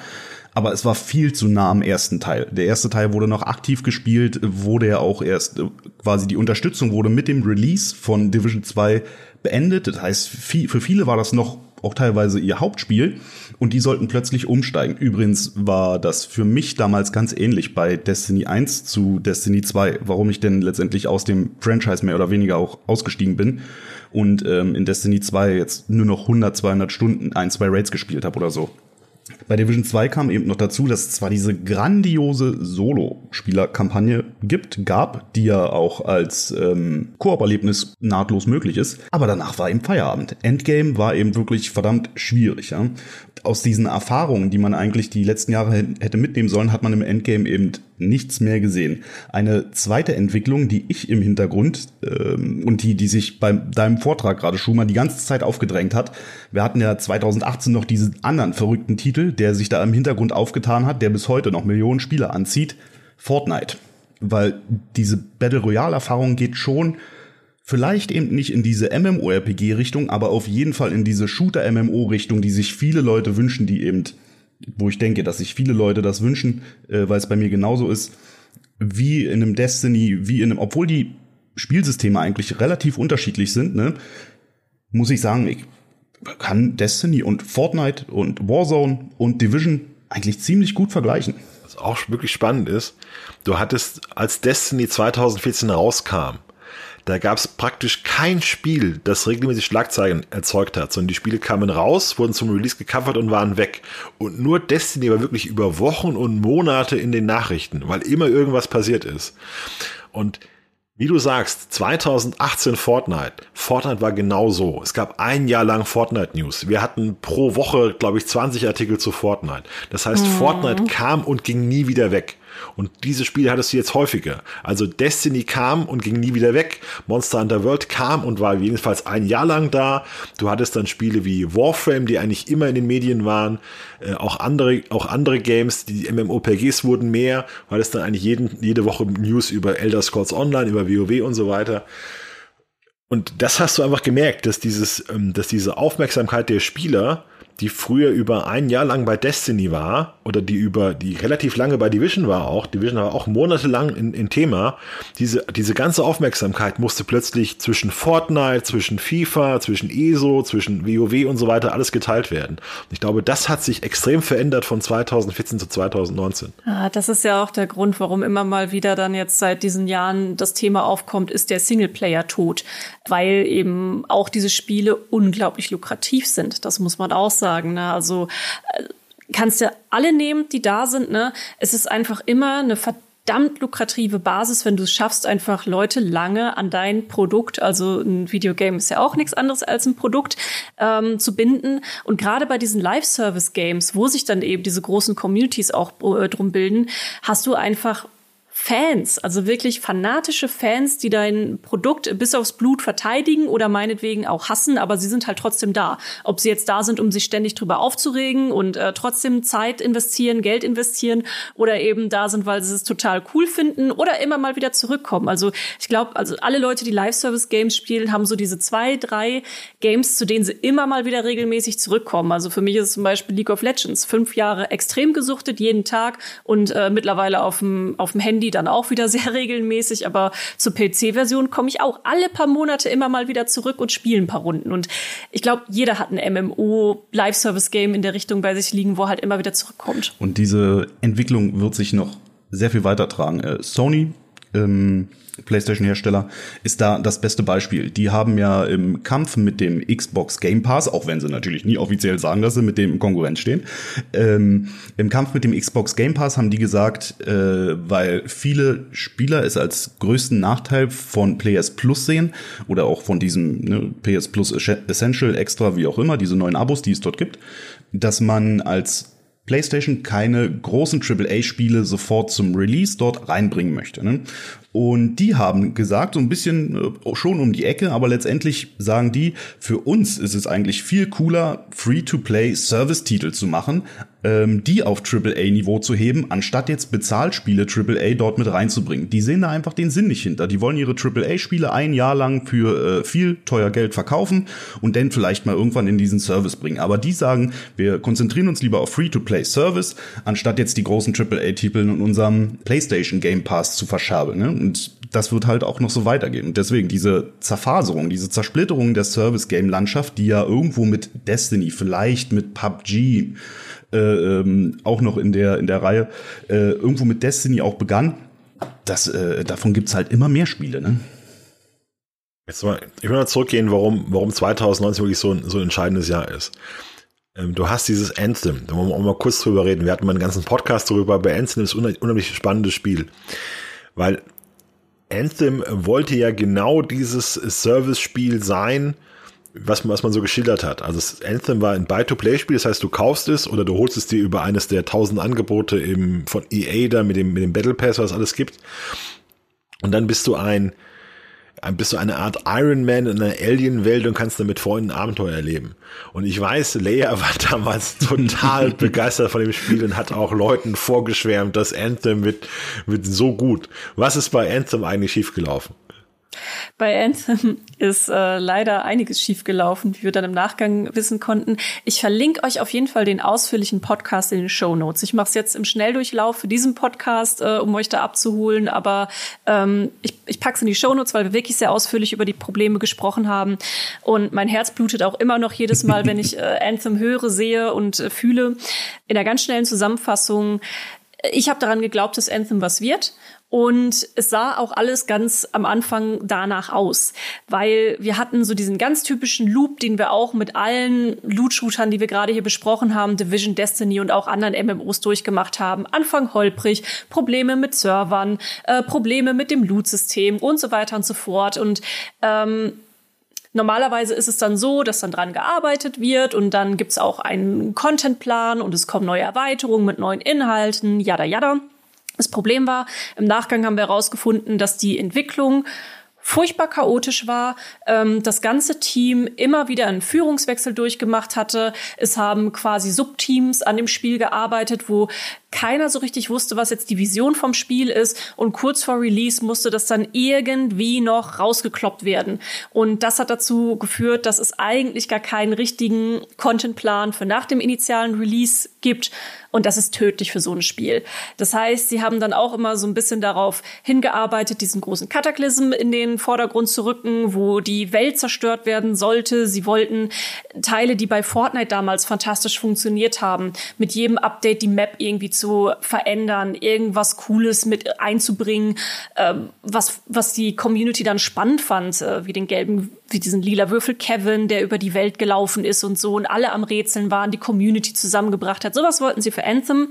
Aber es war viel zu nah am ersten Teil. Der erste Teil wurde noch aktiv gespielt, wurde ja auch erst äh, quasi die Unterstützung wurde mit dem Release von Division 2 beendet. Das heißt, für viele war das noch auch teilweise ihr Hauptspiel und die sollten plötzlich umsteigen. Übrigens war das für mich damals ganz ähnlich bei Destiny 1 zu Destiny 2, warum ich denn letztendlich aus dem Franchise mehr oder weniger auch ausgestiegen bin und ähm, in Destiny 2 jetzt nur noch 100, 200 Stunden ein, zwei Raids gespielt habe oder so. Bei Division 2 kam eben noch dazu, dass es zwar diese grandiose Solo-Spieler-Kampagne gibt, gab, die ja auch als ähm, Koop-Erlebnis nahtlos möglich ist, aber danach war eben Feierabend. Endgame war eben wirklich verdammt schwierig. Ja? Aus diesen Erfahrungen, die man eigentlich die letzten Jahre hätte mitnehmen sollen, hat man im Endgame eben nichts mehr gesehen. Eine zweite Entwicklung, die ich im Hintergrund ähm, und die, die sich bei deinem Vortrag gerade Schumann die ganze Zeit aufgedrängt hat. Wir hatten ja 2018 noch diesen anderen verrückten Titel, der sich da im Hintergrund aufgetan hat, der bis heute noch Millionen Spieler anzieht. Fortnite. Weil diese Battle Royale Erfahrung geht schon vielleicht eben nicht in diese MMORPG-Richtung, aber auf jeden Fall in diese Shooter-MMO-Richtung, die sich viele Leute wünschen, die eben wo ich denke, dass sich viele Leute das wünschen, äh, weil es bei mir genauso ist, wie in einem Destiny, wie in einem, obwohl die Spielsysteme eigentlich relativ unterschiedlich sind, ne, muss ich sagen, ich kann Destiny und Fortnite und Warzone und Division eigentlich ziemlich gut vergleichen. Was auch wirklich spannend ist, du hattest, als Destiny 2014 rauskam, da gab es praktisch kein Spiel, das regelmäßig Schlagzeilen erzeugt hat, sondern die Spiele kamen raus, wurden zum Release gecovert und waren weg. Und nur Destiny war wirklich über Wochen und Monate in den Nachrichten, weil immer irgendwas passiert ist. Und wie du sagst, 2018 Fortnite. Fortnite war genau so. Es gab ein Jahr lang Fortnite News. Wir hatten pro Woche, glaube ich, 20 Artikel zu Fortnite. Das heißt, mhm. Fortnite kam und ging nie wieder weg. Und diese Spiele hattest du jetzt häufiger. Also Destiny kam und ging nie wieder weg. Monster Hunter World kam und war jedenfalls ein Jahr lang da. Du hattest dann Spiele wie Warframe, die eigentlich immer in den Medien waren. Äh, auch andere, auch andere Games, die MMOPGs wurden mehr, weil es dann eigentlich jeden, jede Woche News über Elder Scrolls Online, über WoW und so weiter. Und das hast du einfach gemerkt, dass dieses, ähm, dass diese Aufmerksamkeit der Spieler die früher über ein Jahr lang bei Destiny war oder die über die relativ lange bei Division war auch, Division war auch monatelang in, in Thema, diese, diese ganze Aufmerksamkeit musste plötzlich zwischen Fortnite, zwischen FIFA, zwischen ESO, zwischen WoW und so weiter alles geteilt werden. Ich glaube, das hat sich extrem verändert von 2014 zu 2019. Ja, das ist ja auch der Grund, warum immer mal wieder dann jetzt seit diesen Jahren das Thema aufkommt, ist der Singleplayer tot, weil eben auch diese Spiele unglaublich lukrativ sind. Das muss man auch sagen sagen. Ne? Also äh, kannst du alle nehmen, die da sind. Ne? Es ist einfach immer eine verdammt lukrative Basis, wenn du es schaffst, einfach Leute lange an dein Produkt, also ein Videogame ist ja auch nichts anderes als ein Produkt, ähm, zu binden. Und gerade bei diesen Live-Service-Games, wo sich dann eben diese großen Communities auch äh, drum bilden, hast du einfach Fans, also wirklich fanatische Fans, die dein Produkt bis aufs Blut verteidigen oder meinetwegen auch hassen, aber sie sind halt trotzdem da. Ob sie jetzt da sind, um sich ständig drüber aufzuregen und äh, trotzdem Zeit investieren, Geld investieren oder eben da sind, weil sie es total cool finden oder immer mal wieder zurückkommen. Also ich glaube, also alle Leute, die Live-Service-Games spielen, haben so diese zwei, drei Games, zu denen sie immer mal wieder regelmäßig zurückkommen. Also für mich ist es zum Beispiel League of Legends. Fünf Jahre extrem gesuchtet, jeden Tag und äh, mittlerweile auf dem auf dem Handy dann auch wieder sehr regelmäßig, aber zur PC-Version komme ich auch alle paar Monate immer mal wieder zurück und spiele ein paar Runden. Und ich glaube, jeder hat ein MMO Live-Service-Game in der Richtung bei sich liegen, wo er halt immer wieder zurückkommt. Und diese Entwicklung wird sich noch sehr viel weiter tragen. Äh, Sony ähm, PlayStation-Hersteller, ist da das beste Beispiel. Die haben ja im Kampf mit dem Xbox Game Pass, auch wenn sie natürlich nie offiziell sagen, dass sie mit dem im Konkurrenz stehen, ähm, im Kampf mit dem Xbox Game Pass haben die gesagt, äh, weil viele Spieler es als größten Nachteil von PS Plus sehen oder auch von diesem ne, PS Plus Essential Extra, wie auch immer, diese neuen Abos, die es dort gibt, dass man als PlayStation keine großen AAA-Spiele sofort zum Release dort reinbringen möchte. Ne? Und die haben gesagt, so ein bisschen äh, schon um die Ecke, aber letztendlich sagen die, für uns ist es eigentlich viel cooler, Free-to-Play Service-Titel zu machen, ähm, die auf AAA-Niveau zu heben, anstatt jetzt Bezahlspiele AAA dort mit reinzubringen. Die sehen da einfach den Sinn nicht hinter. Die wollen ihre AAA-Spiele ein Jahr lang für äh, viel teuer Geld verkaufen und dann vielleicht mal irgendwann in diesen Service bringen. Aber die sagen, wir konzentrieren uns lieber auf Free-to-Play Service, anstatt jetzt die großen AAA-Titel in unserem PlayStation Game Pass zu verschabeln. Ne? Und das wird halt auch noch so weitergehen. Und deswegen diese Zerfaserung, diese Zersplitterung der Service-Game-Landschaft, die ja irgendwo mit Destiny, vielleicht mit PUBG, äh, ähm, auch noch in der, in der Reihe, äh, irgendwo mit Destiny auch begann, das, äh, davon gibt's halt immer mehr Spiele, ne? Jetzt mal, ich will mal zurückgehen, warum, warum 2019 wirklich so ein, so ein entscheidendes Jahr ist. Ähm, du hast dieses Anthem, da wollen wir auch mal kurz drüber reden. Wir hatten mal einen ganzen Podcast darüber, bei Anthem ist ein unheimlich spannendes Spiel. Weil Anthem wollte ja genau dieses Service-Spiel sein, was, was man so geschildert hat. Also Anthem war ein Buy-to-Play-Spiel, das heißt, du kaufst es oder du holst es dir über eines der tausend Angebote im, von EA da mit dem, mit dem Battle Pass, was es alles gibt. Und dann bist du ein, bist du eine Art Iron Man in einer Alien-Welt und kannst damit Freunden Abenteuer erleben. Und ich weiß, Leia war damals total begeistert von dem Spiel und hat auch Leuten vorgeschwärmt, dass Anthem wird, wird so gut. Was ist bei Anthem eigentlich schiefgelaufen? Bei Anthem ist äh, leider einiges schiefgelaufen, wie wir dann im Nachgang wissen konnten. Ich verlinke euch auf jeden Fall den ausführlichen Podcast in den Show Notes. Ich mache es jetzt im Schnelldurchlauf für diesen Podcast, äh, um euch da abzuholen, aber ähm, ich, ich packe es in die Show Notes, weil wir wirklich sehr ausführlich über die Probleme gesprochen haben. Und mein Herz blutet auch immer noch jedes Mal, wenn ich äh, Anthem höre, sehe und äh, fühle. In der ganz schnellen Zusammenfassung ich habe daran geglaubt, dass Anthem was wird. Und es sah auch alles ganz am Anfang danach aus, weil wir hatten so diesen ganz typischen Loop, den wir auch mit allen Loot-Shootern, die wir gerade hier besprochen haben, Division, Destiny und auch anderen MMOs durchgemacht haben. Anfang holprig, Probleme mit Servern, äh, Probleme mit dem Loot-System und so weiter und so fort. Und ähm, Normalerweise ist es dann so, dass dann dran gearbeitet wird und dann gibt's auch einen Contentplan und es kommen neue Erweiterungen mit neuen Inhalten, yada yada. Das Problem war, im Nachgang haben wir herausgefunden, dass die Entwicklung furchtbar chaotisch war, ähm, das ganze Team immer wieder einen Führungswechsel durchgemacht hatte. Es haben quasi Subteams an dem Spiel gearbeitet, wo keiner so richtig wusste, was jetzt die Vision vom Spiel ist. Und kurz vor Release musste das dann irgendwie noch rausgekloppt werden. Und das hat dazu geführt, dass es eigentlich gar keinen richtigen Contentplan für nach dem initialen Release gibt. Und das ist tödlich für so ein Spiel. Das heißt, sie haben dann auch immer so ein bisschen darauf hingearbeitet, diesen großen Kataklysm in den Vordergrund zu rücken, wo die Welt zerstört werden sollte. Sie wollten Teile, die bei Fortnite damals fantastisch funktioniert haben, mit jedem Update die Map irgendwie zu verändern, irgendwas Cooles mit einzubringen, äh, was, was die Community dann spannend fand, äh, wie den gelben wie diesen lila Würfel Kevin, der über die Welt gelaufen ist und so und alle am Rätseln waren, die Community zusammengebracht hat. Sowas wollten sie für Anthem.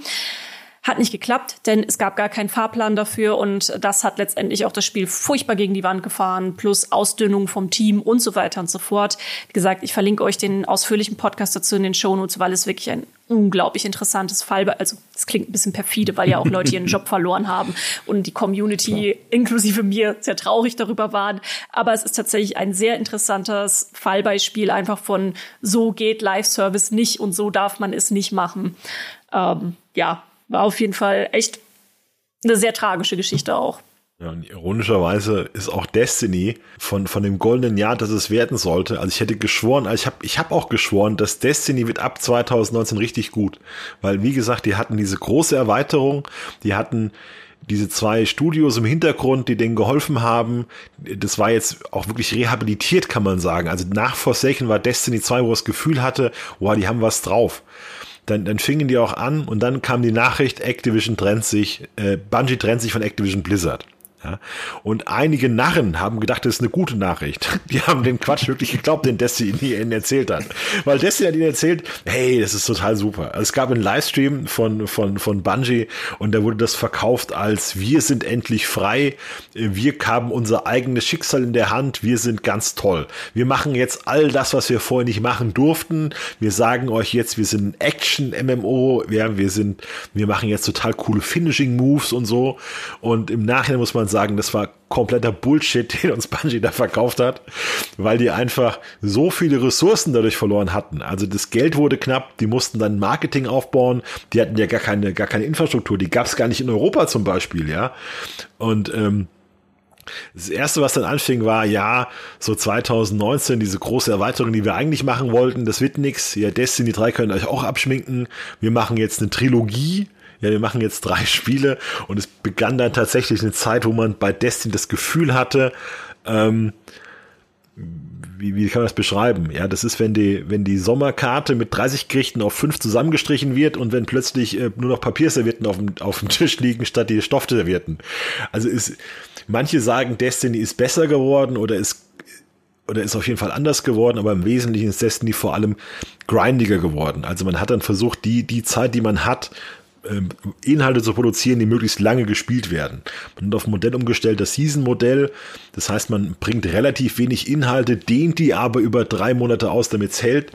Hat nicht geklappt, denn es gab gar keinen Fahrplan dafür und das hat letztendlich auch das Spiel furchtbar gegen die Wand gefahren, plus Ausdünnung vom Team und so weiter und so fort. Wie gesagt, ich verlinke euch den ausführlichen Podcast dazu in den Shownotes, weil es wirklich ein unglaublich interessantes Fall. Also es klingt ein bisschen perfide, weil ja auch Leute ihren Job verloren haben und die Community inklusive mir sehr traurig darüber waren. Aber es ist tatsächlich ein sehr interessantes Fallbeispiel einfach von so geht Live-Service nicht und so darf man es nicht machen. Ähm, ja, war auf jeden Fall echt eine sehr tragische Geschichte auch. Ja, und ironischerweise ist auch Destiny von, von dem goldenen Jahr, das es werden sollte. Also ich hätte geschworen, also ich habe ich hab auch geschworen, dass Destiny wird ab 2019 richtig gut. Weil, wie gesagt, die hatten diese große Erweiterung, die hatten diese zwei Studios im Hintergrund, die denen geholfen haben. Das war jetzt auch wirklich rehabilitiert, kann man sagen. Also nach Forsaken war Destiny 2, wo das Gefühl hatte, wow, die haben was drauf dann, dann fingen die auch an und dann kam die Nachricht, Activision trennt sich, äh, Bungie trennt sich von Activision Blizzard. Ja? Und einige Narren haben gedacht, das ist eine gute Nachricht. Die haben den Quatsch wirklich geglaubt, den Destiny ihnen erzählt hat. Weil Destiny hat ihnen erzählt, hey, das ist total super. Es gab einen Livestream von, von, von Bungie und da wurde das verkauft als wir sind endlich frei, wir haben unser eigenes Schicksal in der Hand, wir sind ganz toll. Wir machen jetzt all das, was wir vorher nicht machen durften. Wir sagen euch jetzt, wir sind Action-MMO, ja, wir sind, wir machen jetzt total coole Finishing-Moves und so. Und im Nachhinein muss man sagen, das war kompletter Bullshit, den uns Bungie da verkauft hat, weil die einfach so viele Ressourcen dadurch verloren hatten. Also das Geld wurde knapp, die mussten dann Marketing aufbauen, die hatten ja gar keine, gar keine Infrastruktur, die gab es gar nicht in Europa zum Beispiel, ja. Und ähm, das erste, was dann anfing, war ja, so 2019, diese große Erweiterung, die wir eigentlich machen wollten, das wird nix. Ja, Destiny 3 könnt ihr euch auch abschminken. Wir machen jetzt eine Trilogie ja, wir machen jetzt drei Spiele und es begann dann tatsächlich eine Zeit, wo man bei Destiny das Gefühl hatte, ähm, wie, wie kann man das beschreiben? Ja, das ist, wenn die, wenn die Sommerkarte mit 30 Gerichten auf fünf zusammengestrichen wird und wenn plötzlich äh, nur noch Papierservietten auf dem, auf dem Tisch liegen statt die Stoffservietten. Also ist, manche sagen, Destiny ist besser geworden oder ist oder ist auf jeden Fall anders geworden, aber im Wesentlichen ist Destiny vor allem grindiger geworden. Also man hat dann versucht, die, die Zeit, die man hat, Inhalte zu produzieren, die möglichst lange gespielt werden. Man hat auf ein Modell umgestellt, das Season-Modell. Das heißt, man bringt relativ wenig Inhalte, dehnt die aber über drei Monate aus, damit es hält.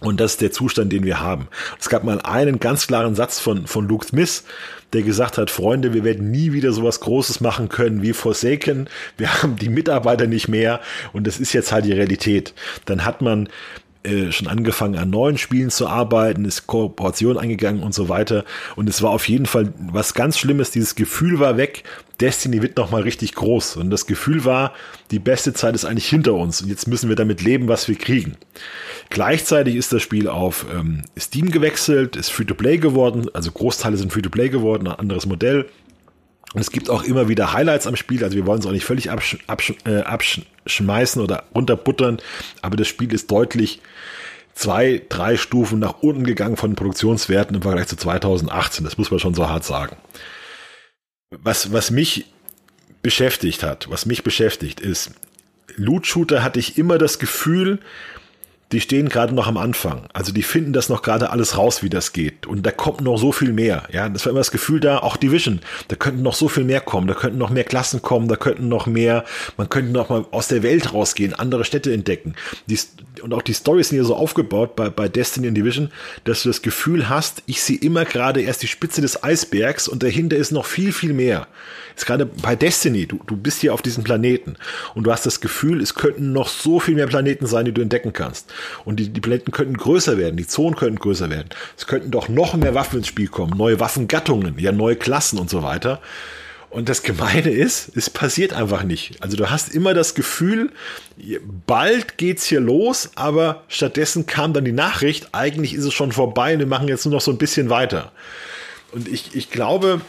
Und das ist der Zustand, den wir haben. Es gab mal einen ganz klaren Satz von, von Luke Smith, der gesagt hat, Freunde, wir werden nie wieder sowas Großes machen können wie Forsaken. Wir haben die Mitarbeiter nicht mehr und das ist jetzt halt die Realität. Dann hat man äh, schon angefangen an neuen Spielen zu arbeiten, ist Kooperation eingegangen und so weiter. Und es war auf jeden Fall was ganz Schlimmes. Dieses Gefühl war weg. Destiny wird nochmal richtig groß. Und das Gefühl war, die beste Zeit ist eigentlich hinter uns. Und jetzt müssen wir damit leben, was wir kriegen. Gleichzeitig ist das Spiel auf ähm, Steam gewechselt, ist Free-to-Play geworden. Also Großteile sind Free-to-Play geworden, ein anderes Modell. Und es gibt auch immer wieder Highlights am Spiel. Also wir wollen es auch nicht völlig absch absch äh, abschmeißen oder runterbuttern. Aber das Spiel ist deutlich zwei, drei Stufen nach unten gegangen von Produktionswerten im Vergleich zu 2018. Das muss man schon so hart sagen. Was, was mich beschäftigt hat, was mich beschäftigt, ist, Loot Shooter hatte ich immer das Gefühl, die stehen gerade noch am Anfang. Also die finden das noch gerade alles raus, wie das geht. Und da kommt noch so viel mehr. Ja, das war immer das Gefühl da, auch Division, da könnten noch so viel mehr kommen, da könnten noch mehr Klassen kommen, da könnten noch mehr, man könnte noch mal aus der Welt rausgehen, andere Städte entdecken. Die, und auch die Storys sind ja so aufgebaut bei, bei Destiny und Division, dass du das Gefühl hast, ich sehe immer gerade erst die Spitze des Eisbergs und dahinter ist noch viel, viel mehr. Ist gerade bei Destiny, du, du bist hier auf diesem Planeten und du hast das Gefühl, es könnten noch so viel mehr Planeten sein, die du entdecken kannst. Und die, die Planeten könnten größer werden, die Zonen könnten größer werden. Es könnten doch noch mehr Waffen ins Spiel kommen, neue Waffengattungen, ja, neue Klassen und so weiter. Und das Gemeine ist, es passiert einfach nicht. Also du hast immer das Gefühl, bald geht's hier los, aber stattdessen kam dann die Nachricht, eigentlich ist es schon vorbei und wir machen jetzt nur noch so ein bisschen weiter. Und ich, ich glaube,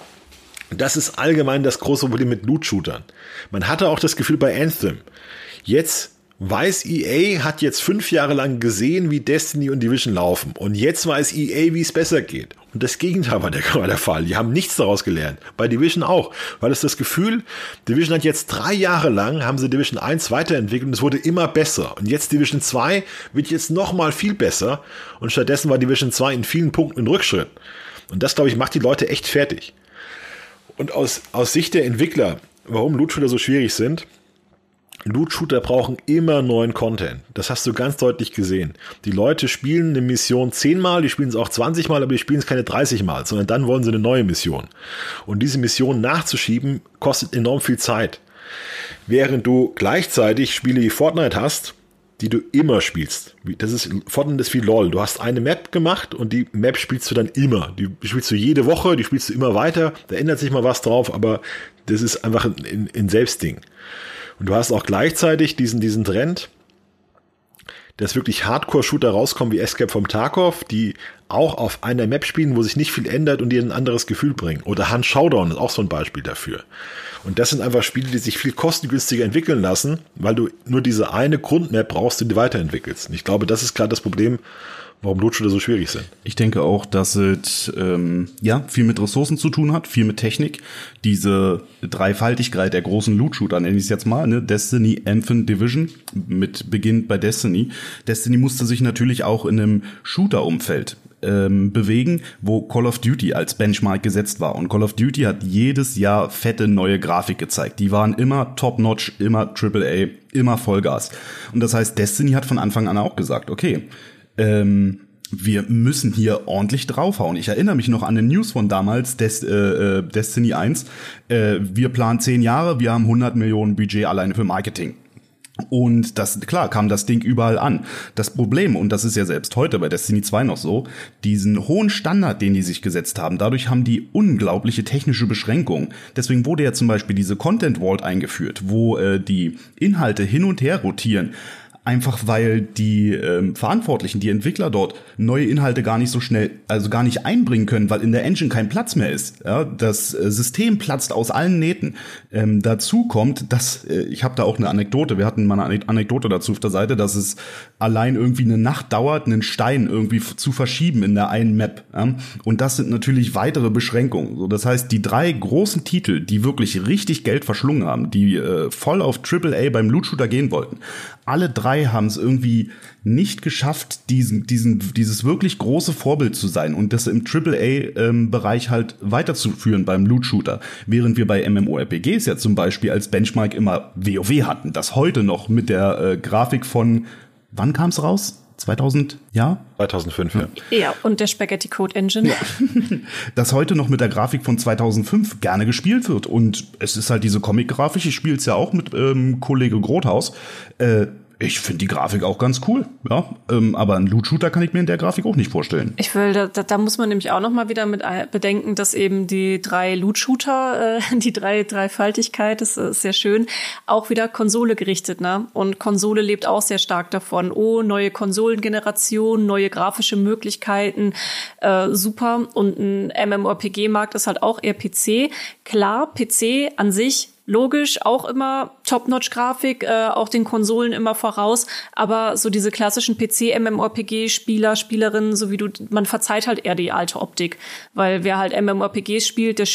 das ist allgemein das große Problem mit Loot-Shootern. Man hatte auch das Gefühl bei Anthem. Jetzt weiß EA, hat jetzt fünf Jahre lang gesehen, wie Destiny und Division laufen. Und jetzt weiß EA, wie es besser geht. Und das Gegenteil war der, war der Fall. Die haben nichts daraus gelernt. Bei Division auch. Weil es das Gefühl, Division hat jetzt drei Jahre lang, haben sie Division 1 weiterentwickelt und es wurde immer besser. Und jetzt Division 2 wird jetzt nochmal viel besser. Und stattdessen war Division 2 in vielen Punkten ein Rückschritt. Und das, glaube ich, macht die Leute echt fertig. Und aus, aus Sicht der Entwickler, warum Loot-Shooter so schwierig sind, Loot-Shooter brauchen immer neuen Content. Das hast du ganz deutlich gesehen. Die Leute spielen eine Mission zehnmal, die spielen es auch 20 Mal, aber die spielen es keine 30 Mal, sondern dann wollen sie eine neue Mission. Und diese Mission nachzuschieben, kostet enorm viel Zeit. Während du gleichzeitig Spiele wie Fortnite hast, die du immer spielst. Das ist, Fortnite ist wie LOL. Du hast eine Map gemacht und die Map spielst du dann immer. Die spielst du jede Woche, die spielst du immer weiter. Da ändert sich mal was drauf, aber das ist einfach ein, ein Selbstding. Und du hast auch gleichzeitig diesen, diesen Trend, dass wirklich Hardcore-Shooter rauskommen wie Escape from Tarkov, die auch auf einer Map spielen, wo sich nicht viel ändert und dir ein anderes Gefühl bringen. Oder Hand Showdown ist auch so ein Beispiel dafür. Und das sind einfach Spiele, die sich viel kostengünstiger entwickeln lassen, weil du nur diese eine Grundmap brauchst, die du weiterentwickelst. Und ich glaube, das ist gerade das Problem, warum Lootshooter so schwierig sind. Ich denke auch, dass es ähm, ja viel mit Ressourcen zu tun hat, viel mit Technik. Diese Dreifaltigkeit der großen Lootshooter, nenne ich es jetzt mal, ne? Destiny, Anthem, Division, mit Beginn bei Destiny. Destiny musste sich natürlich auch in einem Shooter-Umfeld ähm, bewegen, wo Call of Duty als Benchmark gesetzt war. Und Call of Duty hat jedes Jahr fette neue Grafik gezeigt. Die waren immer top-notch, immer AAA, immer Vollgas. Und das heißt, Destiny hat von Anfang an auch gesagt, okay, ähm, wir müssen hier ordentlich draufhauen. Ich erinnere mich noch an den News von damals, Des, äh, äh Destiny 1. Äh, wir planen zehn Jahre, wir haben 100 Millionen Budget alleine für Marketing. Und das, klar, kam das Ding überall an. Das Problem, und das ist ja selbst heute bei Destiny 2 noch so, diesen hohen Standard, den die sich gesetzt haben, dadurch haben die unglaubliche technische Beschränkungen. Deswegen wurde ja zum Beispiel diese Content Vault eingeführt, wo äh, die Inhalte hin und her rotieren einfach weil die ähm, Verantwortlichen, die Entwickler dort neue Inhalte gar nicht so schnell, also gar nicht einbringen können, weil in der Engine kein Platz mehr ist. Ja, das äh, System platzt aus allen Nähten. Ähm, dazu kommt, dass äh, ich habe da auch eine Anekdote. Wir hatten mal eine Anekdote dazu auf der Seite, dass es allein irgendwie eine Nacht dauert, einen Stein irgendwie zu verschieben in der einen Map. Und das sind natürlich weitere Beschränkungen. Das heißt, die drei großen Titel, die wirklich richtig Geld verschlungen haben, die äh, voll auf AAA beim Loot Shooter gehen wollten, alle drei haben es irgendwie nicht geschafft, diesen, diesen, dieses wirklich große Vorbild zu sein und das im AAA-Bereich ähm, halt weiterzuführen beim Loot-Shooter. Während wir bei MMORPGs ja zum Beispiel als Benchmark immer WoW hatten, das heute noch mit der äh, Grafik von, wann kam es raus? 2000, ja? 2005, ja. Ja, und der Spaghetti Code Engine. Ja. das heute noch mit der Grafik von 2005 gerne gespielt wird. Und es ist halt diese Comic-Grafik. Ich spiele es ja auch mit ähm, Kollege Grothaus. Äh, Ich finde die Grafik auch ganz cool, ja. Ähm, aber einen Loot-Shooter kann ich mir in der Grafik auch nicht vorstellen. Ich will, da, da muss man nämlich auch noch mal wieder mit bedenken, dass eben die drei Loot-Shooter, äh, die drei Dreifaltigkeit, das ist sehr schön, auch wieder Konsole gerichtet, ne? Und Konsole lebt auch sehr stark davon. Oh, neue Konsolengeneration, neue grafische Möglichkeiten, äh, super. Und ein MMORPG-Markt ist halt auch eher PC. Klar, PC an sich logisch auch immer Top-Notch-Grafik, äh, auch den Konsolen immer voraus, aber so diese klassischen PC-MMORPG-Spieler, Spielerinnen, so wie du, man verzeiht halt eher die alte Optik, weil wer halt MMORPGs spielt, der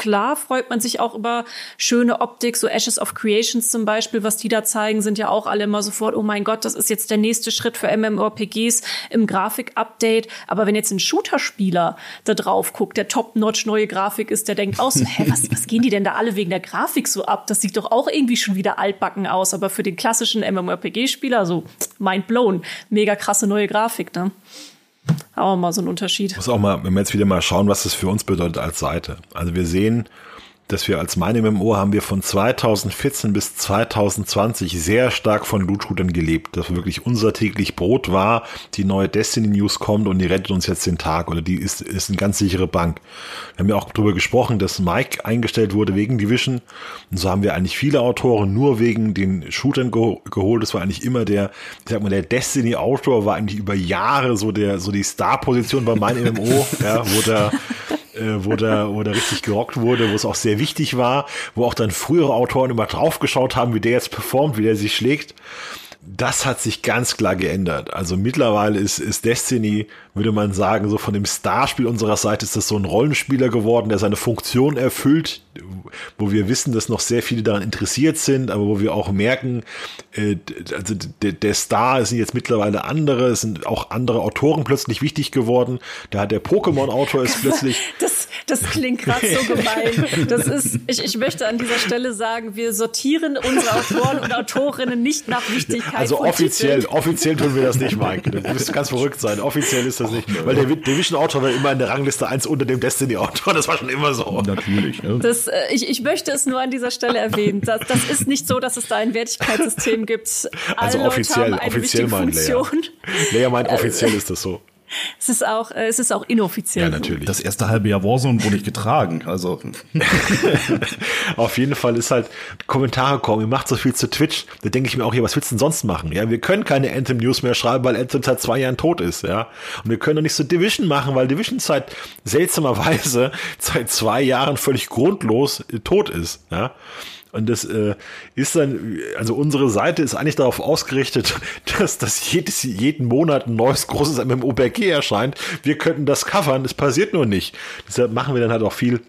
Klar freut man sich auch über schöne Optik, so Ashes of Creations zum Beispiel, was die da zeigen, sind ja auch alle immer sofort, oh mein Gott, das ist jetzt der nächste Schritt für MMORPGs im Grafik-Update. Aber wenn jetzt ein Shooter-Spieler da drauf guckt, der top-notch neue Grafik ist, der denkt auch so, hä, was, was gehen die denn da alle wegen der Grafik so ab? Das sieht doch auch irgendwie schon wieder altbacken aus. Aber für den klassischen MMORPG-Spieler so mind blown. Mega krasse neue Grafik, ne? Auch mal so ein Unterschied. Muss auch mal, wenn wir jetzt wieder mal schauen, was das für uns bedeutet als Seite. Also wir sehen, dass wir als meine MMO haben wir von 2014 bis 2020 sehr stark von Loot-Shootern gelebt. Das wirklich unser täglich Brot war. Die neue Destiny News kommt und die rettet uns jetzt den Tag oder die ist, ist eine ganz sichere Bank. Wir haben ja auch darüber gesprochen, dass Mike eingestellt wurde wegen Division. Und so haben wir eigentlich viele Autoren nur wegen den Shootern geholt. Das war eigentlich immer der, ich sag mal, der Destiny-Autor war eigentlich über Jahre so der, so die Star-Position bei meinem MMO, ja, wo der, äh, wo, der, wo der richtig gerockt wurde, wo es auch sehr wichtig war, wo auch dann frühere Autoren immer draufgeschaut haben, wie der jetzt performt, wie der sich schlägt. Das hat sich ganz klar geändert. Also mittlerweile ist, ist Destiny würde man sagen, so von dem Starspiel unserer Seite ist das so ein Rollenspieler geworden, der seine Funktion erfüllt, wo wir wissen, dass noch sehr viele daran interessiert sind, aber wo wir auch merken, äh, also der Star sind jetzt mittlerweile andere, es sind auch andere Autoren plötzlich wichtig geworden. Da hat der Pokémon-Autor ist plötzlich. Das, das klingt gerade so gemein. Das ist, ich, ich möchte an dieser Stelle sagen, wir sortieren unsere Autoren und Autorinnen nicht nach Wichtigkeit. Also offiziell, offiziell tun wir das nicht, Mike. Du musst ganz verrückt sein. Offiziell ist das nicht. Weil der Division-Autor war immer in der Rangliste 1 unter dem Destiny-Autor. Das war schon immer so. Natürlich. Ja. Das, äh, ich, ich möchte es nur an dieser Stelle erwähnen. Das, das ist nicht so, dass es da ein Wertigkeitssystem gibt. Alle also offiziell, offiziell meint Leia. Leia meint offiziell ist das so. Es ist auch, äh, es ist auch inoffiziell. Ja, natürlich. Das erste halbe Jahr Warzone wurde ich getragen. Also. Auf jeden Fall ist halt, Kommentare kommen, ihr macht so viel zu Twitch. Da denke ich mir auch, ja, was willst du denn sonst machen? Ja, wir können keine Anthem News mehr schreiben, weil Anthem seit zwei Jahren tot ist, ja. Und wir können doch nicht so Division machen, weil Division seit seltsamerweise seit zwei Jahren völlig grundlos äh, tot ist, ja. Und das äh, ist dann, also unsere Seite ist eigentlich darauf ausgerichtet, dass das jedes, jeden Monat ein neues großes MMORPG erscheint. Wir könnten das covern, es passiert nur nicht. Deshalb machen wir dann halt auch viel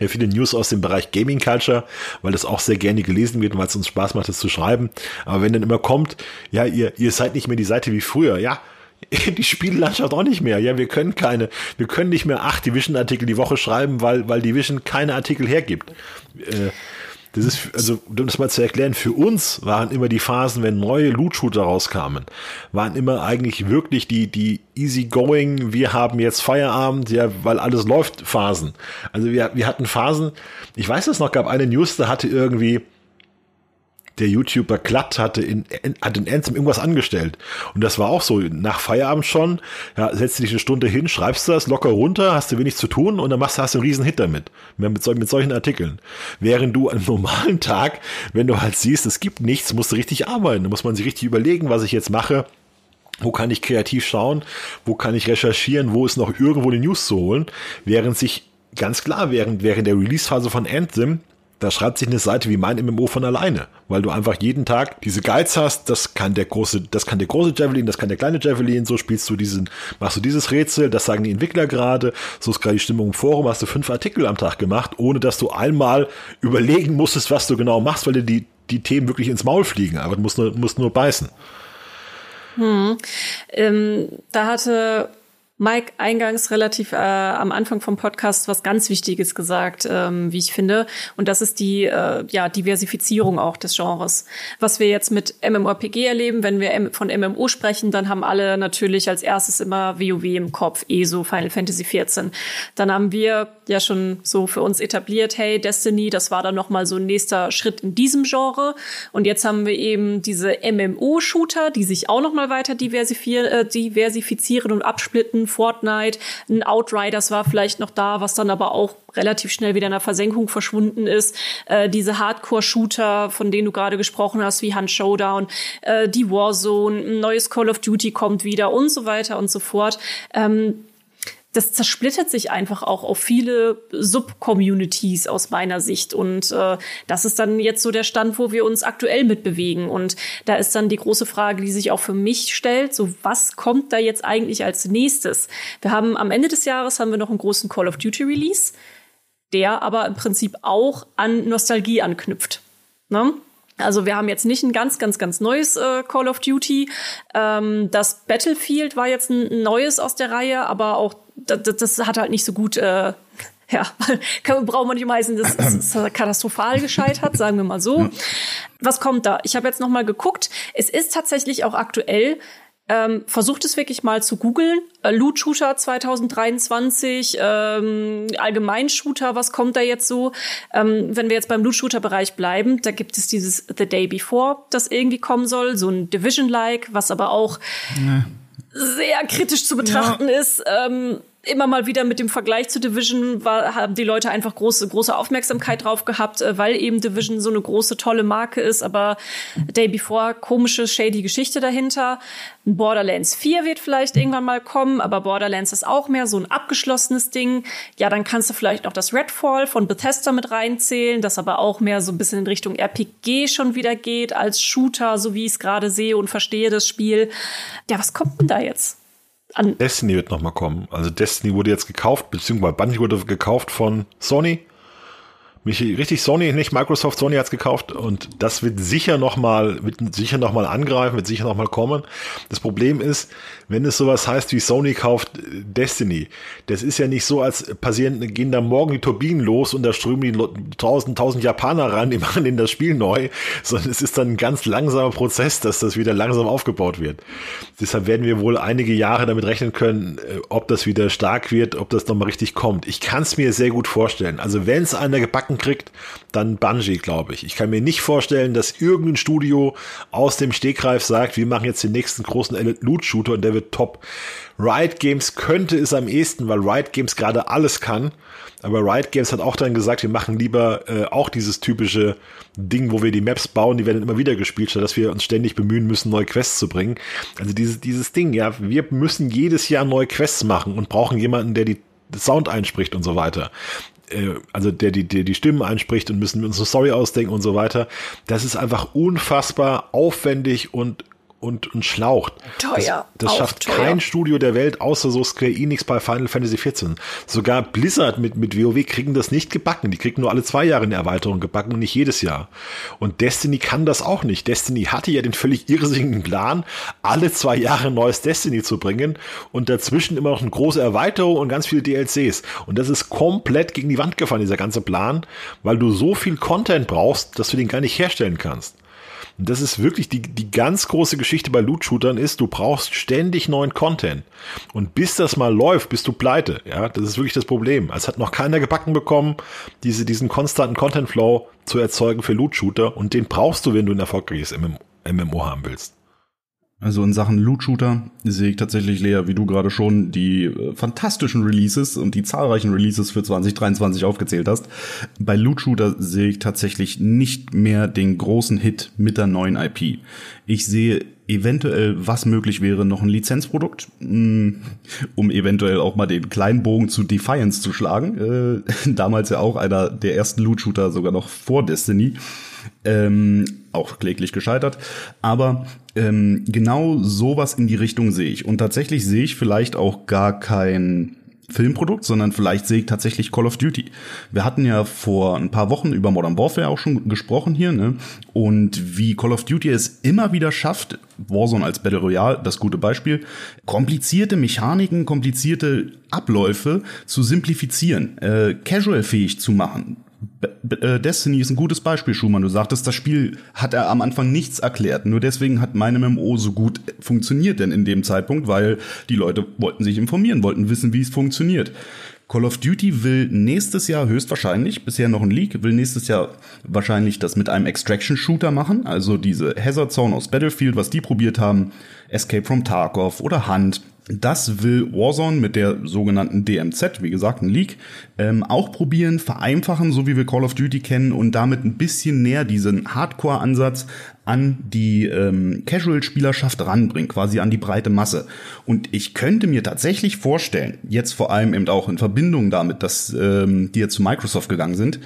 ja, viele News aus dem Bereich Gaming Culture, weil das auch sehr gerne gelesen wird, weil es uns Spaß macht, das zu schreiben. Aber wenn dann immer kommt, ja, ihr, ihr seid nicht mehr die Seite wie früher, ja, die Spiellandschaft auch nicht mehr. Ja, wir können keine, wir können nicht mehr acht Division-Artikel die Woche schreiben, weil, weil Division keine Artikel hergibt. Äh, das ist, also, um das mal zu erklären, für uns waren immer die Phasen, wenn neue Loot-Shooter rauskamen, waren immer eigentlich wirklich die, die easy-going, wir haben jetzt Feierabend, ja, weil alles läuft Phasen. Also wir, wir hatten Phasen, ich weiß es noch, gab eine News, da hatte irgendwie, der YouTuber Glatt hatte in, in, hat in Anthem irgendwas angestellt. Und das war auch so, nach Feierabend schon, ja, setzt dich eine Stunde hin, schreibst das locker runter, hast du wenig zu tun und dann machst, hast du einen riesen Hit damit. Mit, mit solchen Artikeln. Während du am normalen Tag, wenn du halt siehst, es gibt nichts, musst du richtig arbeiten. Da muss man sich richtig überlegen, was ich jetzt mache. Wo kann ich kreativ schauen? Wo kann ich recherchieren? Wo ist noch irgendwo die News zu holen? Während sich ganz klar, während, während der Release-Phase von Anthem da schreibt sich eine Seite wie mein MMO von alleine, weil du einfach jeden Tag diese Guides hast, das kann der große, das kann der große Javelin, das kann der kleine Javelin, so spielst du diesen, machst du dieses Rätsel, das sagen die Entwickler gerade, so ist gerade die Stimmung im Forum, hast du fünf Artikel am Tag gemacht, ohne dass du einmal überlegen musstest, was du genau machst, weil dir die, die Themen wirklich ins Maul fliegen, aber du musst nur, musst nur beißen. Hm. Ähm, da hatte Mike eingangs relativ äh, am Anfang vom Podcast was ganz Wichtiges gesagt, ähm, wie ich finde. Und das ist die äh, ja, Diversifizierung auch des Genres. Was wir jetzt mit MMORPG erleben, wenn wir M von MMO sprechen, dann haben alle natürlich als erstes immer WoW im Kopf, ESO, Final Fantasy XIV. Dann haben wir ja schon so für uns etabliert, hey, Destiny, das war dann noch mal so ein nächster Schritt in diesem Genre. Und jetzt haben wir eben diese MMO-Shooter, die sich auch noch mal weiter diversifizieren, äh, diversifizieren und absplitten. Fortnite, ein Outriders war vielleicht noch da, was dann aber auch relativ schnell wieder in der Versenkung verschwunden ist. Äh, diese Hardcore-Shooter, von denen du gerade gesprochen hast, wie Hunt Showdown, äh, die Warzone, ein neues Call of Duty kommt wieder und so weiter und so fort. Ähm, das zersplittert sich einfach auch auf viele Sub-Communities aus meiner Sicht. Und äh, das ist dann jetzt so der Stand, wo wir uns aktuell mitbewegen. Und da ist dann die große Frage, die sich auch für mich stellt, so was kommt da jetzt eigentlich als nächstes? Wir haben am Ende des Jahres haben wir noch einen großen Call of Duty Release der aber im Prinzip auch an Nostalgie anknüpft. Ne? Also wir haben jetzt nicht ein ganz, ganz, ganz neues äh, Call of Duty. Ähm, das Battlefield war jetzt ein neues aus der Reihe, aber auch das, das hat halt nicht so gut. Äh, ja, kann, braucht man nicht meisen, das ist katastrophal gescheitert, sagen wir mal so. Was kommt da? Ich habe jetzt noch mal geguckt. Es ist tatsächlich auch aktuell ähm, versucht es wirklich mal zu googeln. Äh, Loot Shooter 2023, ähm, allgemein Shooter, was kommt da jetzt so? Ähm, wenn wir jetzt beim Loot Shooter Bereich bleiben, da gibt es dieses The Day Before, das irgendwie kommen soll, so ein Division-like, was aber auch nee. Sehr kritisch zu betrachten ja. ist. Ähm, immer mal wieder mit dem Vergleich zu Division war, haben die Leute einfach große, große Aufmerksamkeit drauf gehabt, äh, weil eben Division so eine große, tolle Marke ist, aber Day Before, komische, shady Geschichte dahinter. Borderlands 4 wird vielleicht irgendwann mal kommen, aber Borderlands ist auch mehr so ein abgeschlossenes Ding. Ja, dann kannst du vielleicht noch das Redfall von Bethesda mit reinzählen, das aber auch mehr so ein bisschen in Richtung RPG schon wieder geht, als Shooter, so wie ich es gerade sehe und verstehe das Spiel. Ja, was kommt denn da jetzt? An. Destiny wird nochmal kommen. Also Destiny wurde jetzt gekauft, beziehungsweise Bungie wurde gekauft von Sony. Mich richtig Sony, nicht Microsoft, Sony hat's gekauft und das wird sicher nochmal, wird sicher noch mal angreifen, wird sicher nochmal kommen. Das Problem ist, wenn es sowas heißt wie Sony kauft Destiny, das ist ja nicht so, als passieren, gehen da morgen die Turbinen los und da strömen die tausend, tausend Japaner rein, die machen in das Spiel neu, sondern es ist dann ein ganz langsamer Prozess, dass das wieder langsam aufgebaut wird. Deshalb werden wir wohl einige Jahre damit rechnen können, äh, ob das wieder stark wird, ob das nochmal richtig kommt. Ich kann es mir sehr gut vorstellen. Also wenn es einer gebacken Karten kriegt, dann Bungie, glaube ich. Ich kann mir nicht vorstellen, dass irgendein Studio aus dem Stegreif sagt, wir machen jetzt den nächsten großen Loot-Shooter und der wird top. Riot Games könnte es am ehesten, weil Riot Games gerade alles kann. Aber Riot Games hat auch dann gesagt, wir machen lieber äh, auch dieses typische Ding, wo wir die Maps bauen, die werden immer wieder gespielt, statt dass wir uns ständig bemühen müssen, neue Quests zu bringen. Also dieses, dieses Ding, ja, wir müssen jedes Jahr neue Quests machen und brauchen jemanden, der die Sound einspricht und so weiter. Äh, also der die, der die Stimmen einspricht und müssen uns eine Story ausdenken und so weiter. Das ist einfach unfassbar aufwendig und und, und schlaucht. Teuer. Das, das schafft teuer. kein Studio der Welt, außer so Square Enix bei Final Fantasy XIV. Sogar Blizzard mit, mit WoW kriegen das nicht gebacken. Die kriegen nur alle zwei Jahre eine Erweiterung gebacken und nicht jedes Jahr. Und Destiny kann das auch nicht. Destiny hatte ja den völlig irrsinnigen Plan, alle zwei Jahre ein neues Destiny zu bringen und dazwischen immer noch eine große Erweiterung und ganz viele DLCs. Und das ist komplett gegen die Wand gefallen, dieser ganze Plan, weil du so viel Content brauchst, dass du den gar nicht herstellen kannst. Und das ist wirklich die, die ganz große Geschichte bei Loot-Shootern ist, du brauchst ständig neuen Content. Und bis das mal läuft, bist du pleite. Ja, das ist wirklich das Problem. Es hat noch keiner gebacken bekommen, diese, diesen konstanten Content-Flow zu erzeugen für Loot-Shooter. Und den brauchst du, wenn du ein erfolgreiches MMO haben willst. Also in Sachen Loot-Shooter sehe ich tatsächlich, Lea, wie du gerade schon die äh, fantastischen Releases und die zahlreichen Releases für 2023 aufgezählt hast. Bei Loot-Shooter sehe ich tatsächlich nicht mehr den großen Hit mit der neuen IP. Ich sehe eventuell, was möglich wäre, noch ein Lizenzprodukt, mm, um eventuell auch mal den kleinen Bogen zu Defiance zu schlagen. Äh, damals ja auch einer der ersten Loot-Shooter, sogar noch vor Destiny. Ähm, auch kläglich gescheitert. Aber ähm, genau sowas in die Richtung sehe ich. Und tatsächlich sehe ich vielleicht auch gar kein Filmprodukt, sondern vielleicht sehe ich tatsächlich Call of Duty. Wir hatten ja vor ein paar Wochen über Modern Warfare auch schon gesprochen hier, ne? Und wie Call of Duty es immer wieder schafft, Warzone als Battle Royale, das gute Beispiel, komplizierte Mechaniken, komplizierte Abläufe zu simplifizieren, äh, casual-fähig zu machen. Äh, Destiny ist ein gutes Beispiel, Schumann. Du sagtest, das Spiel hat er am Anfang nichts erklärt. Nur deswegen hat meine MMO so gut funktioniert denn in dem Zeitpunkt, weil die Leute wollten sich informieren, wollten wissen, wie es funktioniert. Call of Duty will nächstes Jahr höchstwahrscheinlich, bisher noch ein Leak, will nächstes Jahr wahrscheinlich das mit einem Extraction-Shooter machen, also diese Hazard Zone aus Battlefield, was die probiert haben, Escape from Tarkov oder Hunt. Das will Warzone mit der sogenannten DMZ, wie gesagt, ein Leak, ähm, auch probieren, vereinfachen, so wie wir Call of Duty kennen und damit ein bisschen näher diesen Hardcore-Ansatz an die ähm, Casual-Spielerschaft ranbringen, quasi an die breite Masse. Und ich könnte mir tatsächlich vorstellen, jetzt vor allem eben auch in Verbindung damit, dass ähm, die jetzt zu Microsoft gegangen sind,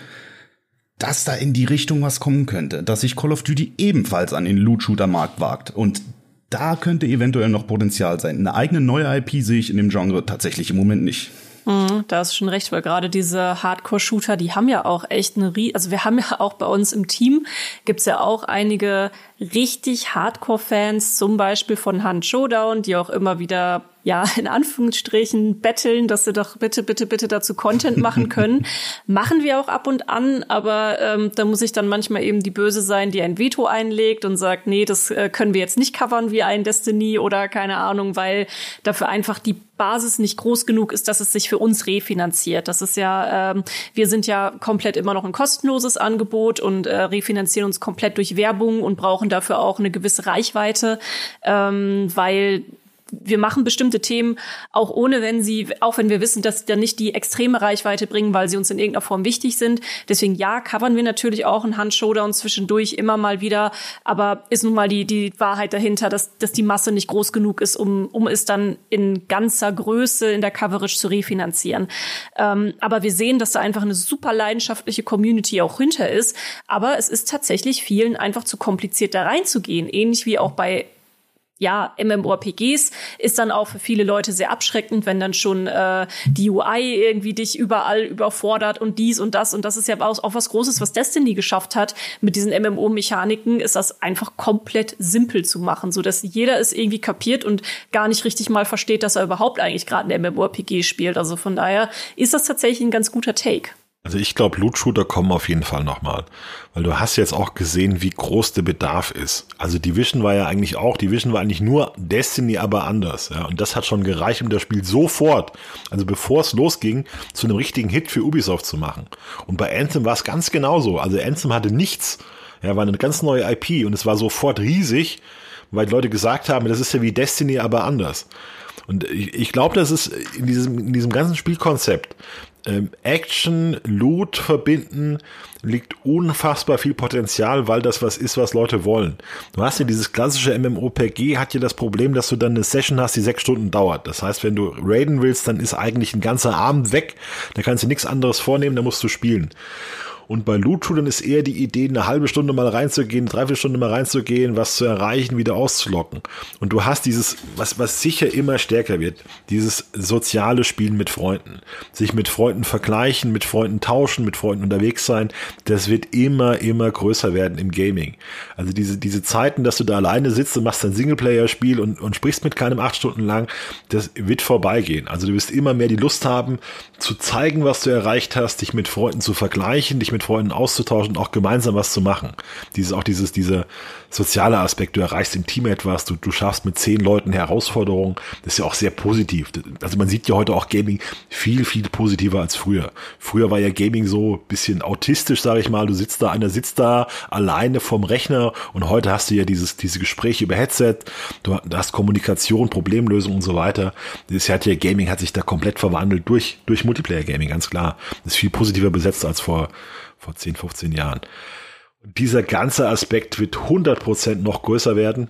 dass da in die Richtung was kommen könnte, dass sich Call of Duty ebenfalls an den Loot-Shooter-Markt wagt. Und da könnte eventuell noch Potenzial sein. Eine eigene neue IP sehe ich in dem Genre tatsächlich im Moment nicht. Mhm, da ist schon recht, weil gerade diese Hardcore-Shooter, die haben ja auch echt eine, Rie also wir haben ja auch bei uns im Team gibt's ja auch einige richtig Hardcore-Fans, zum Beispiel von Hand Showdown, die auch immer wieder ja, in Anführungsstrichen betteln, dass sie doch bitte, bitte, bitte dazu Content machen können. machen wir auch ab und an, aber ähm, da muss ich dann manchmal eben die Böse sein, die ein Veto einlegt und sagt, nee, das äh, können wir jetzt nicht covern wie ein Destiny oder keine Ahnung, weil dafür einfach die Basis nicht groß genug ist, dass es sich für uns refinanziert. Das ist ja, ähm, wir sind ja komplett immer noch ein kostenloses Angebot und äh, refinanzieren uns komplett durch Werbung und brauchen dafür auch eine gewisse Reichweite, ähm, weil wir machen bestimmte Themen auch ohne, wenn sie, auch wenn wir wissen, dass sie dann nicht die extreme Reichweite bringen, weil sie uns in irgendeiner Form wichtig sind. Deswegen ja, covern wir natürlich auch einen Hand-Showdown zwischendurch immer mal wieder. Aber ist nun mal die, die Wahrheit dahinter, dass, dass die Masse nicht groß genug ist, um, um es dann in ganzer Größe in der Coverage zu refinanzieren. Ähm, aber wir sehen, dass da einfach eine super leidenschaftliche Community auch hinter ist. Aber es ist tatsächlich vielen einfach zu kompliziert da reinzugehen. Ähnlich wie auch bei ja, MMORPGs ist dann auch für viele Leute sehr abschreckend, wenn dann schon äh, die UI irgendwie dich überall überfordert und dies und das. Und das ist ja auch, auch was Großes, was Destiny geschafft hat. Mit diesen MMO-Mechaniken ist das einfach komplett simpel zu machen, so dass jeder es irgendwie kapiert und gar nicht richtig mal versteht, dass er überhaupt eigentlich gerade ein MMORPG spielt. Also von daher ist das tatsächlich ein ganz guter Take. Also ich glaube, Loot-Shooter kommen auf jeden Fall nochmal. Weil du hast jetzt auch gesehen, wie groß der Bedarf ist. Also Division war ja eigentlich auch, Division war eigentlich nur Destiny, aber anders. Ja, und das hat schon gereicht, um das Spiel sofort, also bevor es losging, zu einem richtigen Hit für Ubisoft zu machen. Und bei Anthem war es ganz genauso. Also Anthem hatte nichts. Ja, war eine ganz neue IP und es war sofort riesig, weil die Leute gesagt haben, das ist ja wie Destiny, aber anders. Und ich, ich glaube, das ist in diesem, in diesem ganzen Spielkonzept ähm, Action, Loot verbinden, liegt unfassbar viel Potenzial, weil das was ist, was Leute wollen. Du hast ja dieses klassische MMOPG, hat ja das Problem, dass du dann eine Session hast, die sechs Stunden dauert. Das heißt, wenn du raiden willst, dann ist eigentlich ein ganzer Abend weg, da kannst du nichts anderes vornehmen, da musst du spielen. Und bei Loot-Shootern ist eher die Idee, eine halbe Stunde mal reinzugehen, eine Dreiviertelstunde mal reinzugehen, was zu erreichen, wieder auszulocken. Und du hast dieses, was, was sicher immer stärker wird, dieses soziale Spielen mit Freunden. Sich mit Freunden vergleichen, mit Freunden tauschen, mit Freunden unterwegs sein. Das wird immer, immer größer werden im Gaming. Also diese, diese Zeiten, dass du da alleine sitzt und machst ein Singleplayer-Spiel und, und sprichst mit keinem acht Stunden lang, das wird vorbeigehen. Also du wirst immer mehr die Lust haben, zu zeigen, was du erreicht hast, dich mit Freunden zu vergleichen, dich mit Freunden auszutauschen und auch gemeinsam was zu machen. Dieses, auch dieses, dieser soziale Aspekt, du erreichst im Team etwas, du, du schaffst mit zehn Leuten Herausforderungen, das ist ja auch sehr positiv. Also man sieht ja heute auch Gaming viel, viel positiver als früher. Früher war ja Gaming so bisschen autistisch, sage ich mal, du sitzt da, einer sitzt da alleine vom Rechner und heute hast du ja dieses, diese Gespräche über Headset, du hast Kommunikation, Problemlösung und so weiter. Das hat ja Gaming hat sich da komplett verwandelt durch, durch Multiplayer Gaming, ganz klar. Das ist viel positiver besetzt als vor, vor 10, 15 Jahren. Und dieser ganze Aspekt wird 100% noch größer werden.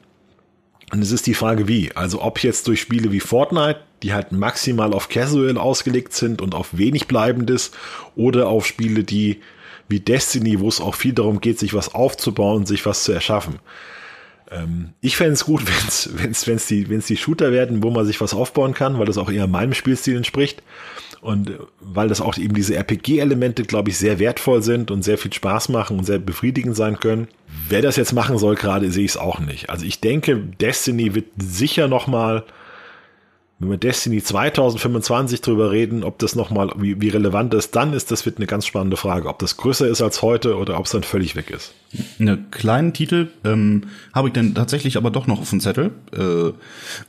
Und es ist die Frage, wie. Also ob jetzt durch Spiele wie Fortnite, die halt maximal auf Casual ausgelegt sind und auf wenig Bleibendes, oder auf Spiele, die wie Destiny, wo es auch viel darum geht, sich was aufzubauen, sich was zu erschaffen. Ähm, ich fände es gut, wenn es wenn's, wenn's die, wenn's die Shooter werden, wo man sich was aufbauen kann, weil das auch eher meinem Spielstil entspricht. Und weil das auch eben diese RPG-Elemente, glaube ich, sehr wertvoll sind und sehr viel Spaß machen und sehr befriedigend sein können. Wer das jetzt machen soll, gerade sehe ich es auch nicht. Also ich denke, Destiny wird sicher noch mal wenn wir Destiny 2025 drüber reden, ob das nochmal, wie, wie relevant das dann ist, das wird eine ganz spannende Frage. Ob das größer ist als heute oder ob es dann völlig weg ist. Eine kleinen Titel ähm, habe ich dann tatsächlich aber doch noch auf dem Zettel. Äh,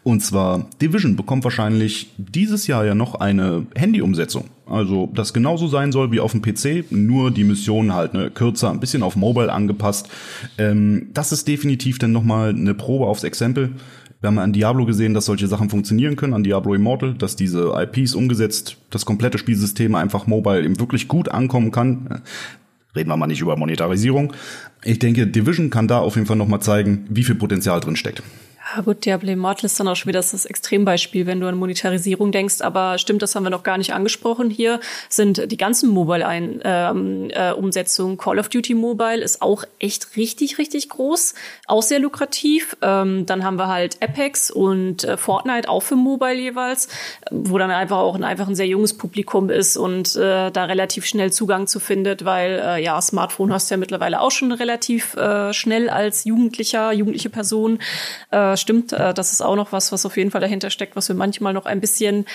und zwar Division bekommt wahrscheinlich dieses Jahr ja noch eine Handy-Umsetzung. Also das genauso sein soll wie auf dem PC, nur die Mission halt ne, kürzer, ein bisschen auf Mobile angepasst. Ähm, das ist definitiv dann nochmal eine Probe aufs Exempel. Wir haben an Diablo gesehen, dass solche Sachen funktionieren können, an Diablo Immortal, dass diese IPs umgesetzt, das komplette Spielsystem einfach mobile eben wirklich gut ankommen kann. Reden wir mal nicht über Monetarisierung. Ich denke, Division kann da auf jeden Fall nochmal zeigen, wie viel Potenzial drin steckt. Ja gut, Diablo Immortal ist dann auch schon wieder das Extrembeispiel, wenn du an Monetarisierung denkst. Aber stimmt, das haben wir noch gar nicht angesprochen hier, sind die ganzen Mobile-Umsetzungen. Ähm, äh, Call of Duty Mobile ist auch echt richtig, richtig groß, auch sehr lukrativ. Ähm, dann haben wir halt Apex und äh, Fortnite auch für Mobile jeweils, wo dann einfach auch ein, einfach ein sehr junges Publikum ist und äh, da relativ schnell Zugang zu findet, weil äh, ja, Smartphone hast du ja mittlerweile auch schon relativ äh, schnell als Jugendlicher, jugendliche Person. Äh, stimmt, äh, das ist auch noch was, was auf jeden Fall dahinter steckt, was wir manchmal noch ein bisschen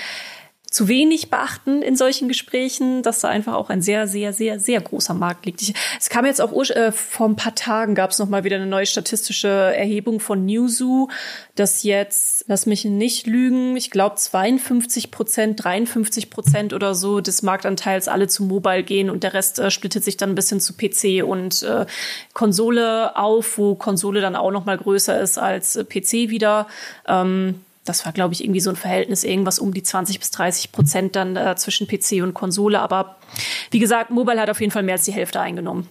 zu wenig beachten in solchen Gesprächen, dass da einfach auch ein sehr, sehr, sehr, sehr großer Markt liegt. Ich, es kam jetzt auch äh, vor ein paar Tagen gab es noch mal wieder eine neue statistische Erhebung von Newzoo, dass jetzt, lass mich nicht lügen, ich glaube 52 Prozent, 53 Prozent oder so des Marktanteils alle zu Mobile gehen und der Rest äh, splittet sich dann ein bisschen zu PC und äh, Konsole auf, wo Konsole dann auch noch mal größer ist als äh, PC wieder. Ähm, das war, glaube ich, irgendwie so ein Verhältnis, irgendwas um die 20 bis 30 Prozent dann äh, zwischen PC und Konsole. Aber wie gesagt, Mobile hat auf jeden Fall mehr als die Hälfte eingenommen.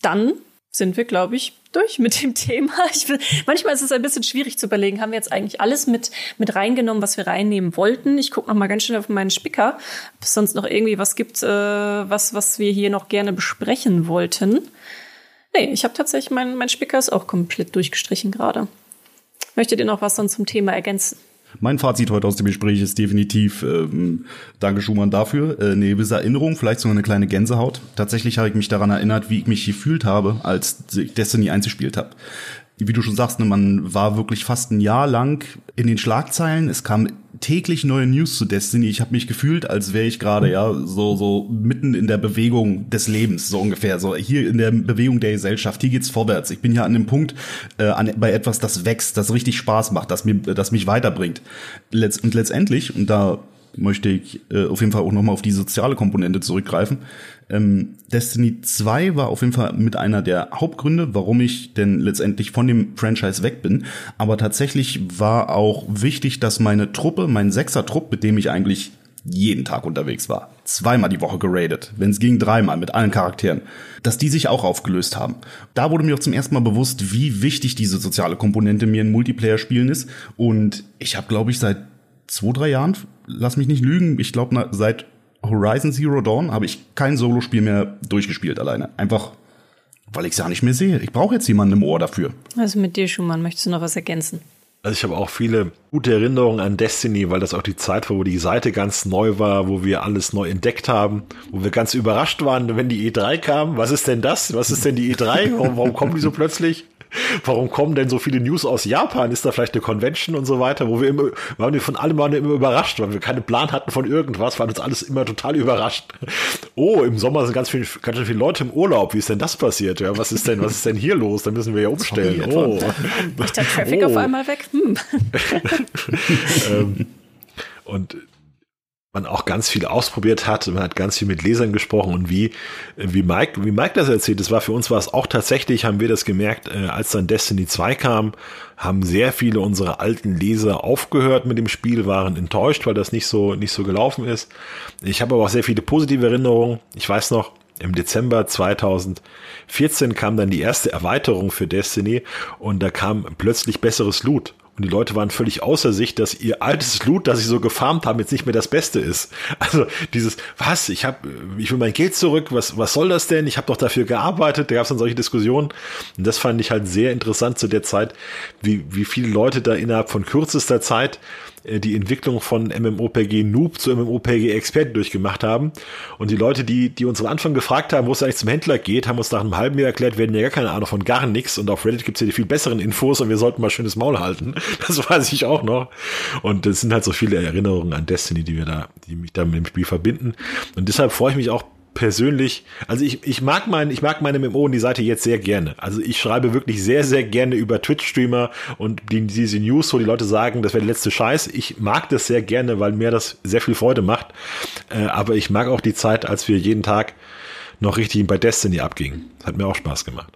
Dann sind wir, glaube ich, durch mit dem Thema. Ich, manchmal ist es ein bisschen schwierig zu überlegen, haben wir jetzt eigentlich alles mit, mit reingenommen, was wir reinnehmen wollten. Ich gucke noch mal ganz schnell auf meinen Spicker, ob es sonst noch irgendwie was gibt, äh, was, was wir hier noch gerne besprechen wollten. Nee, ich habe tatsächlich, mein, mein Spicker ist auch komplett durchgestrichen gerade. Möchtet ihr noch was dann zum Thema ergänzen? Mein Fazit heute aus dem Gespräch ist definitiv, ähm, danke Schumann dafür, äh, eine gewisse Erinnerung, vielleicht sogar eine kleine Gänsehaut. Tatsächlich habe ich mich daran erinnert, wie ich mich gefühlt habe, als ich Destiny eingespielt habe wie du schon sagst, ne, man war wirklich fast ein Jahr lang in den Schlagzeilen. Es kam täglich neue News zu Destiny. Ich habe mich gefühlt, als wäre ich gerade ja so so mitten in der Bewegung des Lebens so ungefähr. So hier in der Bewegung der Gesellschaft. Hier geht's vorwärts. Ich bin ja an dem Punkt äh, an, bei etwas, das wächst, das richtig Spaß macht, das mir, das mich weiterbringt. Letz und letztendlich und da möchte ich äh, auf jeden Fall auch nochmal auf die soziale Komponente zurückgreifen. Ähm, Destiny 2 war auf jeden Fall mit einer der Hauptgründe, warum ich denn letztendlich von dem Franchise weg bin. Aber tatsächlich war auch wichtig, dass meine Truppe, mein Sechser-Trupp, mit dem ich eigentlich jeden Tag unterwegs war, zweimal die Woche geradet, wenn es ging dreimal mit allen Charakteren, dass die sich auch aufgelöst haben. Da wurde mir auch zum ersten Mal bewusst, wie wichtig diese soziale Komponente mir in Multiplayer-Spielen ist. Und ich habe, glaube ich, seit zwei, drei Jahren, lass mich nicht lügen, ich glaube seit Horizon Zero Dawn habe ich kein Solospiel mehr durchgespielt alleine. Einfach, weil ich es ja nicht mehr sehe. Ich brauche jetzt jemanden im Ohr dafür. Also mit dir, Schumann, möchtest du noch was ergänzen? Also ich habe auch viele gute Erinnerungen an Destiny, weil das auch die Zeit war, wo die Seite ganz neu war, wo wir alles neu entdeckt haben, wo wir ganz überrascht waren, wenn die E3 kam. Was ist denn das? Was ist denn die E3? Warum, warum kommen die so plötzlich? Warum kommen denn so viele News aus Japan? Ist da vielleicht eine Convention und so weiter, wo wir immer, waren wir von allem waren immer überrascht, weil wir keinen Plan hatten von irgendwas, waren uns alles immer total überrascht. Oh, im Sommer sind ganz viele, ganz viele Leute im Urlaub. Wie ist denn das passiert? Ja, was ist denn, was ist denn hier los? Da müssen wir ja umstellen. Oh. Ist der Traffic oh. auf einmal weg? Hm. ähm, und man auch ganz viel ausprobiert hat. Man hat ganz viel mit Lesern gesprochen und wie, wie Mike, wie Mike das erzählt, das war für uns war es auch tatsächlich, haben wir das gemerkt, äh, als dann Destiny 2 kam, haben sehr viele unserer alten Leser aufgehört mit dem Spiel, waren enttäuscht, weil das nicht so, nicht so gelaufen ist. Ich habe aber auch sehr viele positive Erinnerungen. Ich weiß noch, im Dezember 2014 kam dann die erste Erweiterung für Destiny und da kam plötzlich besseres Loot. Und die Leute waren völlig außer sich, dass ihr altes Loot, das sie so gefarmt haben, jetzt nicht mehr das Beste ist. Also dieses, was, ich habe, ich will mein Geld zurück, was, was soll das denn? Ich habe doch dafür gearbeitet. Da gab es dann solche Diskussionen. Und das fand ich halt sehr interessant zu der Zeit, wie, wie viele Leute da innerhalb von kürzester Zeit die Entwicklung von MMOPG Noob zu MMOPG Expert durchgemacht haben. Und die Leute, die, die uns am Anfang gefragt haben, wo es eigentlich zum Händler geht, haben uns nach einem halben Jahr erklärt, hatten ja gar keine Ahnung von gar nichts. Und auf Reddit gibt es ja die viel besseren Infos und wir sollten mal schönes Maul halten. Das weiß ich auch noch. Und es sind halt so viele Erinnerungen an Destiny, die wir da, die mich da mit dem Spiel verbinden. Und deshalb freue ich mich auch persönlich, also ich, ich mag mein, ich mag meine MMO und die Seite jetzt sehr gerne. Also ich schreibe wirklich sehr, sehr gerne über Twitch-Streamer und die, diese News, wo die Leute sagen, das wäre der letzte Scheiß. Ich mag das sehr gerne, weil mir das sehr viel Freude macht. Äh, aber ich mag auch die Zeit, als wir jeden Tag noch richtig bei Destiny abgingen. Das hat mir auch Spaß gemacht.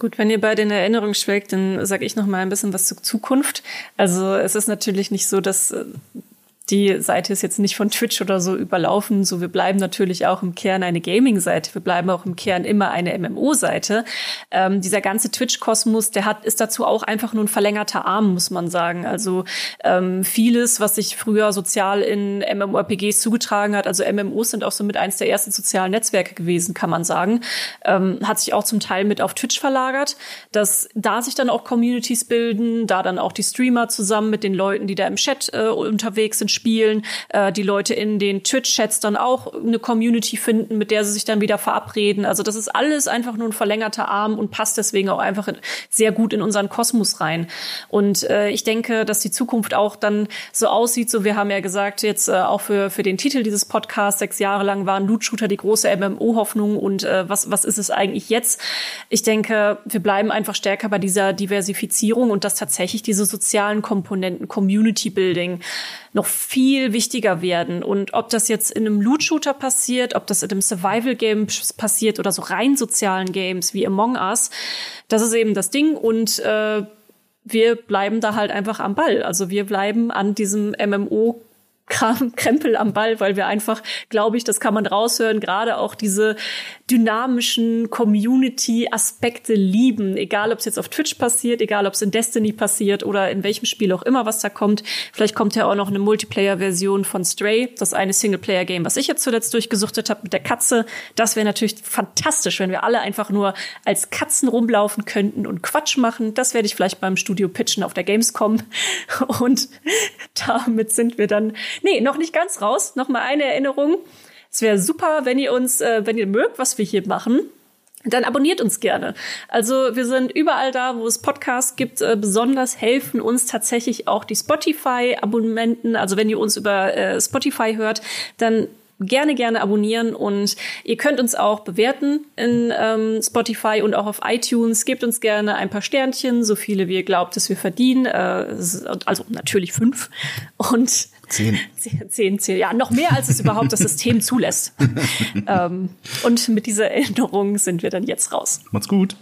Gut, wenn ihr bei den Erinnerungen schwelgt, dann sage ich noch mal ein bisschen was zur Zukunft. Also es ist natürlich nicht so, dass äh, die Seite ist jetzt nicht von Twitch oder so überlaufen. So, wir bleiben natürlich auch im Kern eine Gaming-Seite. Wir bleiben auch im Kern immer eine MMO-Seite. Ähm, dieser ganze Twitch-Kosmos, der hat, ist dazu auch einfach nur ein verlängerter Arm, muss man sagen. Also ähm, vieles, was sich früher sozial in MMORPGs zugetragen hat, also MMOs sind auch so mit eins der ersten sozialen Netzwerke gewesen, kann man sagen, ähm, hat sich auch zum Teil mit auf Twitch verlagert, dass da sich dann auch Communities bilden, da dann auch die Streamer zusammen mit den Leuten, die da im Chat äh, unterwegs sind, spielen, äh, die Leute in den Twitch-Chats dann auch eine Community finden, mit der sie sich dann wieder verabreden. Also das ist alles einfach nur ein verlängerter Arm und passt deswegen auch einfach sehr gut in unseren Kosmos rein. Und äh, ich denke, dass die Zukunft auch dann so aussieht, so wir haben ja gesagt, jetzt äh, auch für, für den Titel dieses Podcasts, sechs Jahre lang waren Loot Shooter die große MMO-Hoffnung und äh, was, was ist es eigentlich jetzt? Ich denke, wir bleiben einfach stärker bei dieser Diversifizierung und dass tatsächlich diese sozialen Komponenten, Community Building, noch viel wichtiger werden. Und ob das jetzt in einem Loot-Shooter passiert, ob das in einem Survival-Game passiert oder so rein sozialen Games wie Among Us, das ist eben das Ding. Und äh, wir bleiben da halt einfach am Ball. Also wir bleiben an diesem MMO Kram, Krempel am Ball, weil wir einfach, glaube ich, das kann man raushören, gerade auch diese dynamischen Community-Aspekte lieben. Egal, ob es jetzt auf Twitch passiert, egal, ob es in Destiny passiert oder in welchem Spiel auch immer, was da kommt. Vielleicht kommt ja auch noch eine Multiplayer-Version von Stray, das eine Singleplayer-Game, was ich jetzt zuletzt durchgesuchtet habe mit der Katze. Das wäre natürlich fantastisch, wenn wir alle einfach nur als Katzen rumlaufen könnten und Quatsch machen. Das werde ich vielleicht beim Studio pitchen auf der Gamescom. Und damit sind wir dann Nee, noch nicht ganz raus. Noch mal eine Erinnerung. Es wäre super, wenn ihr uns, äh, wenn ihr mögt, was wir hier machen, dann abonniert uns gerne. Also wir sind überall da, wo es Podcasts gibt. Äh, besonders helfen uns tatsächlich auch die Spotify-Abonnenten. Also wenn ihr uns über äh, Spotify hört, dann gerne, gerne abonnieren und ihr könnt uns auch bewerten in ähm, Spotify und auch auf iTunes. Gebt uns gerne ein paar Sternchen, so viele wie ihr glaubt, dass wir verdienen. Äh, also natürlich fünf. Und Zehn. Zehn, zehn, ja, noch mehr als es überhaupt das System zulässt. ähm, und mit dieser Erinnerung sind wir dann jetzt raus. Macht's gut.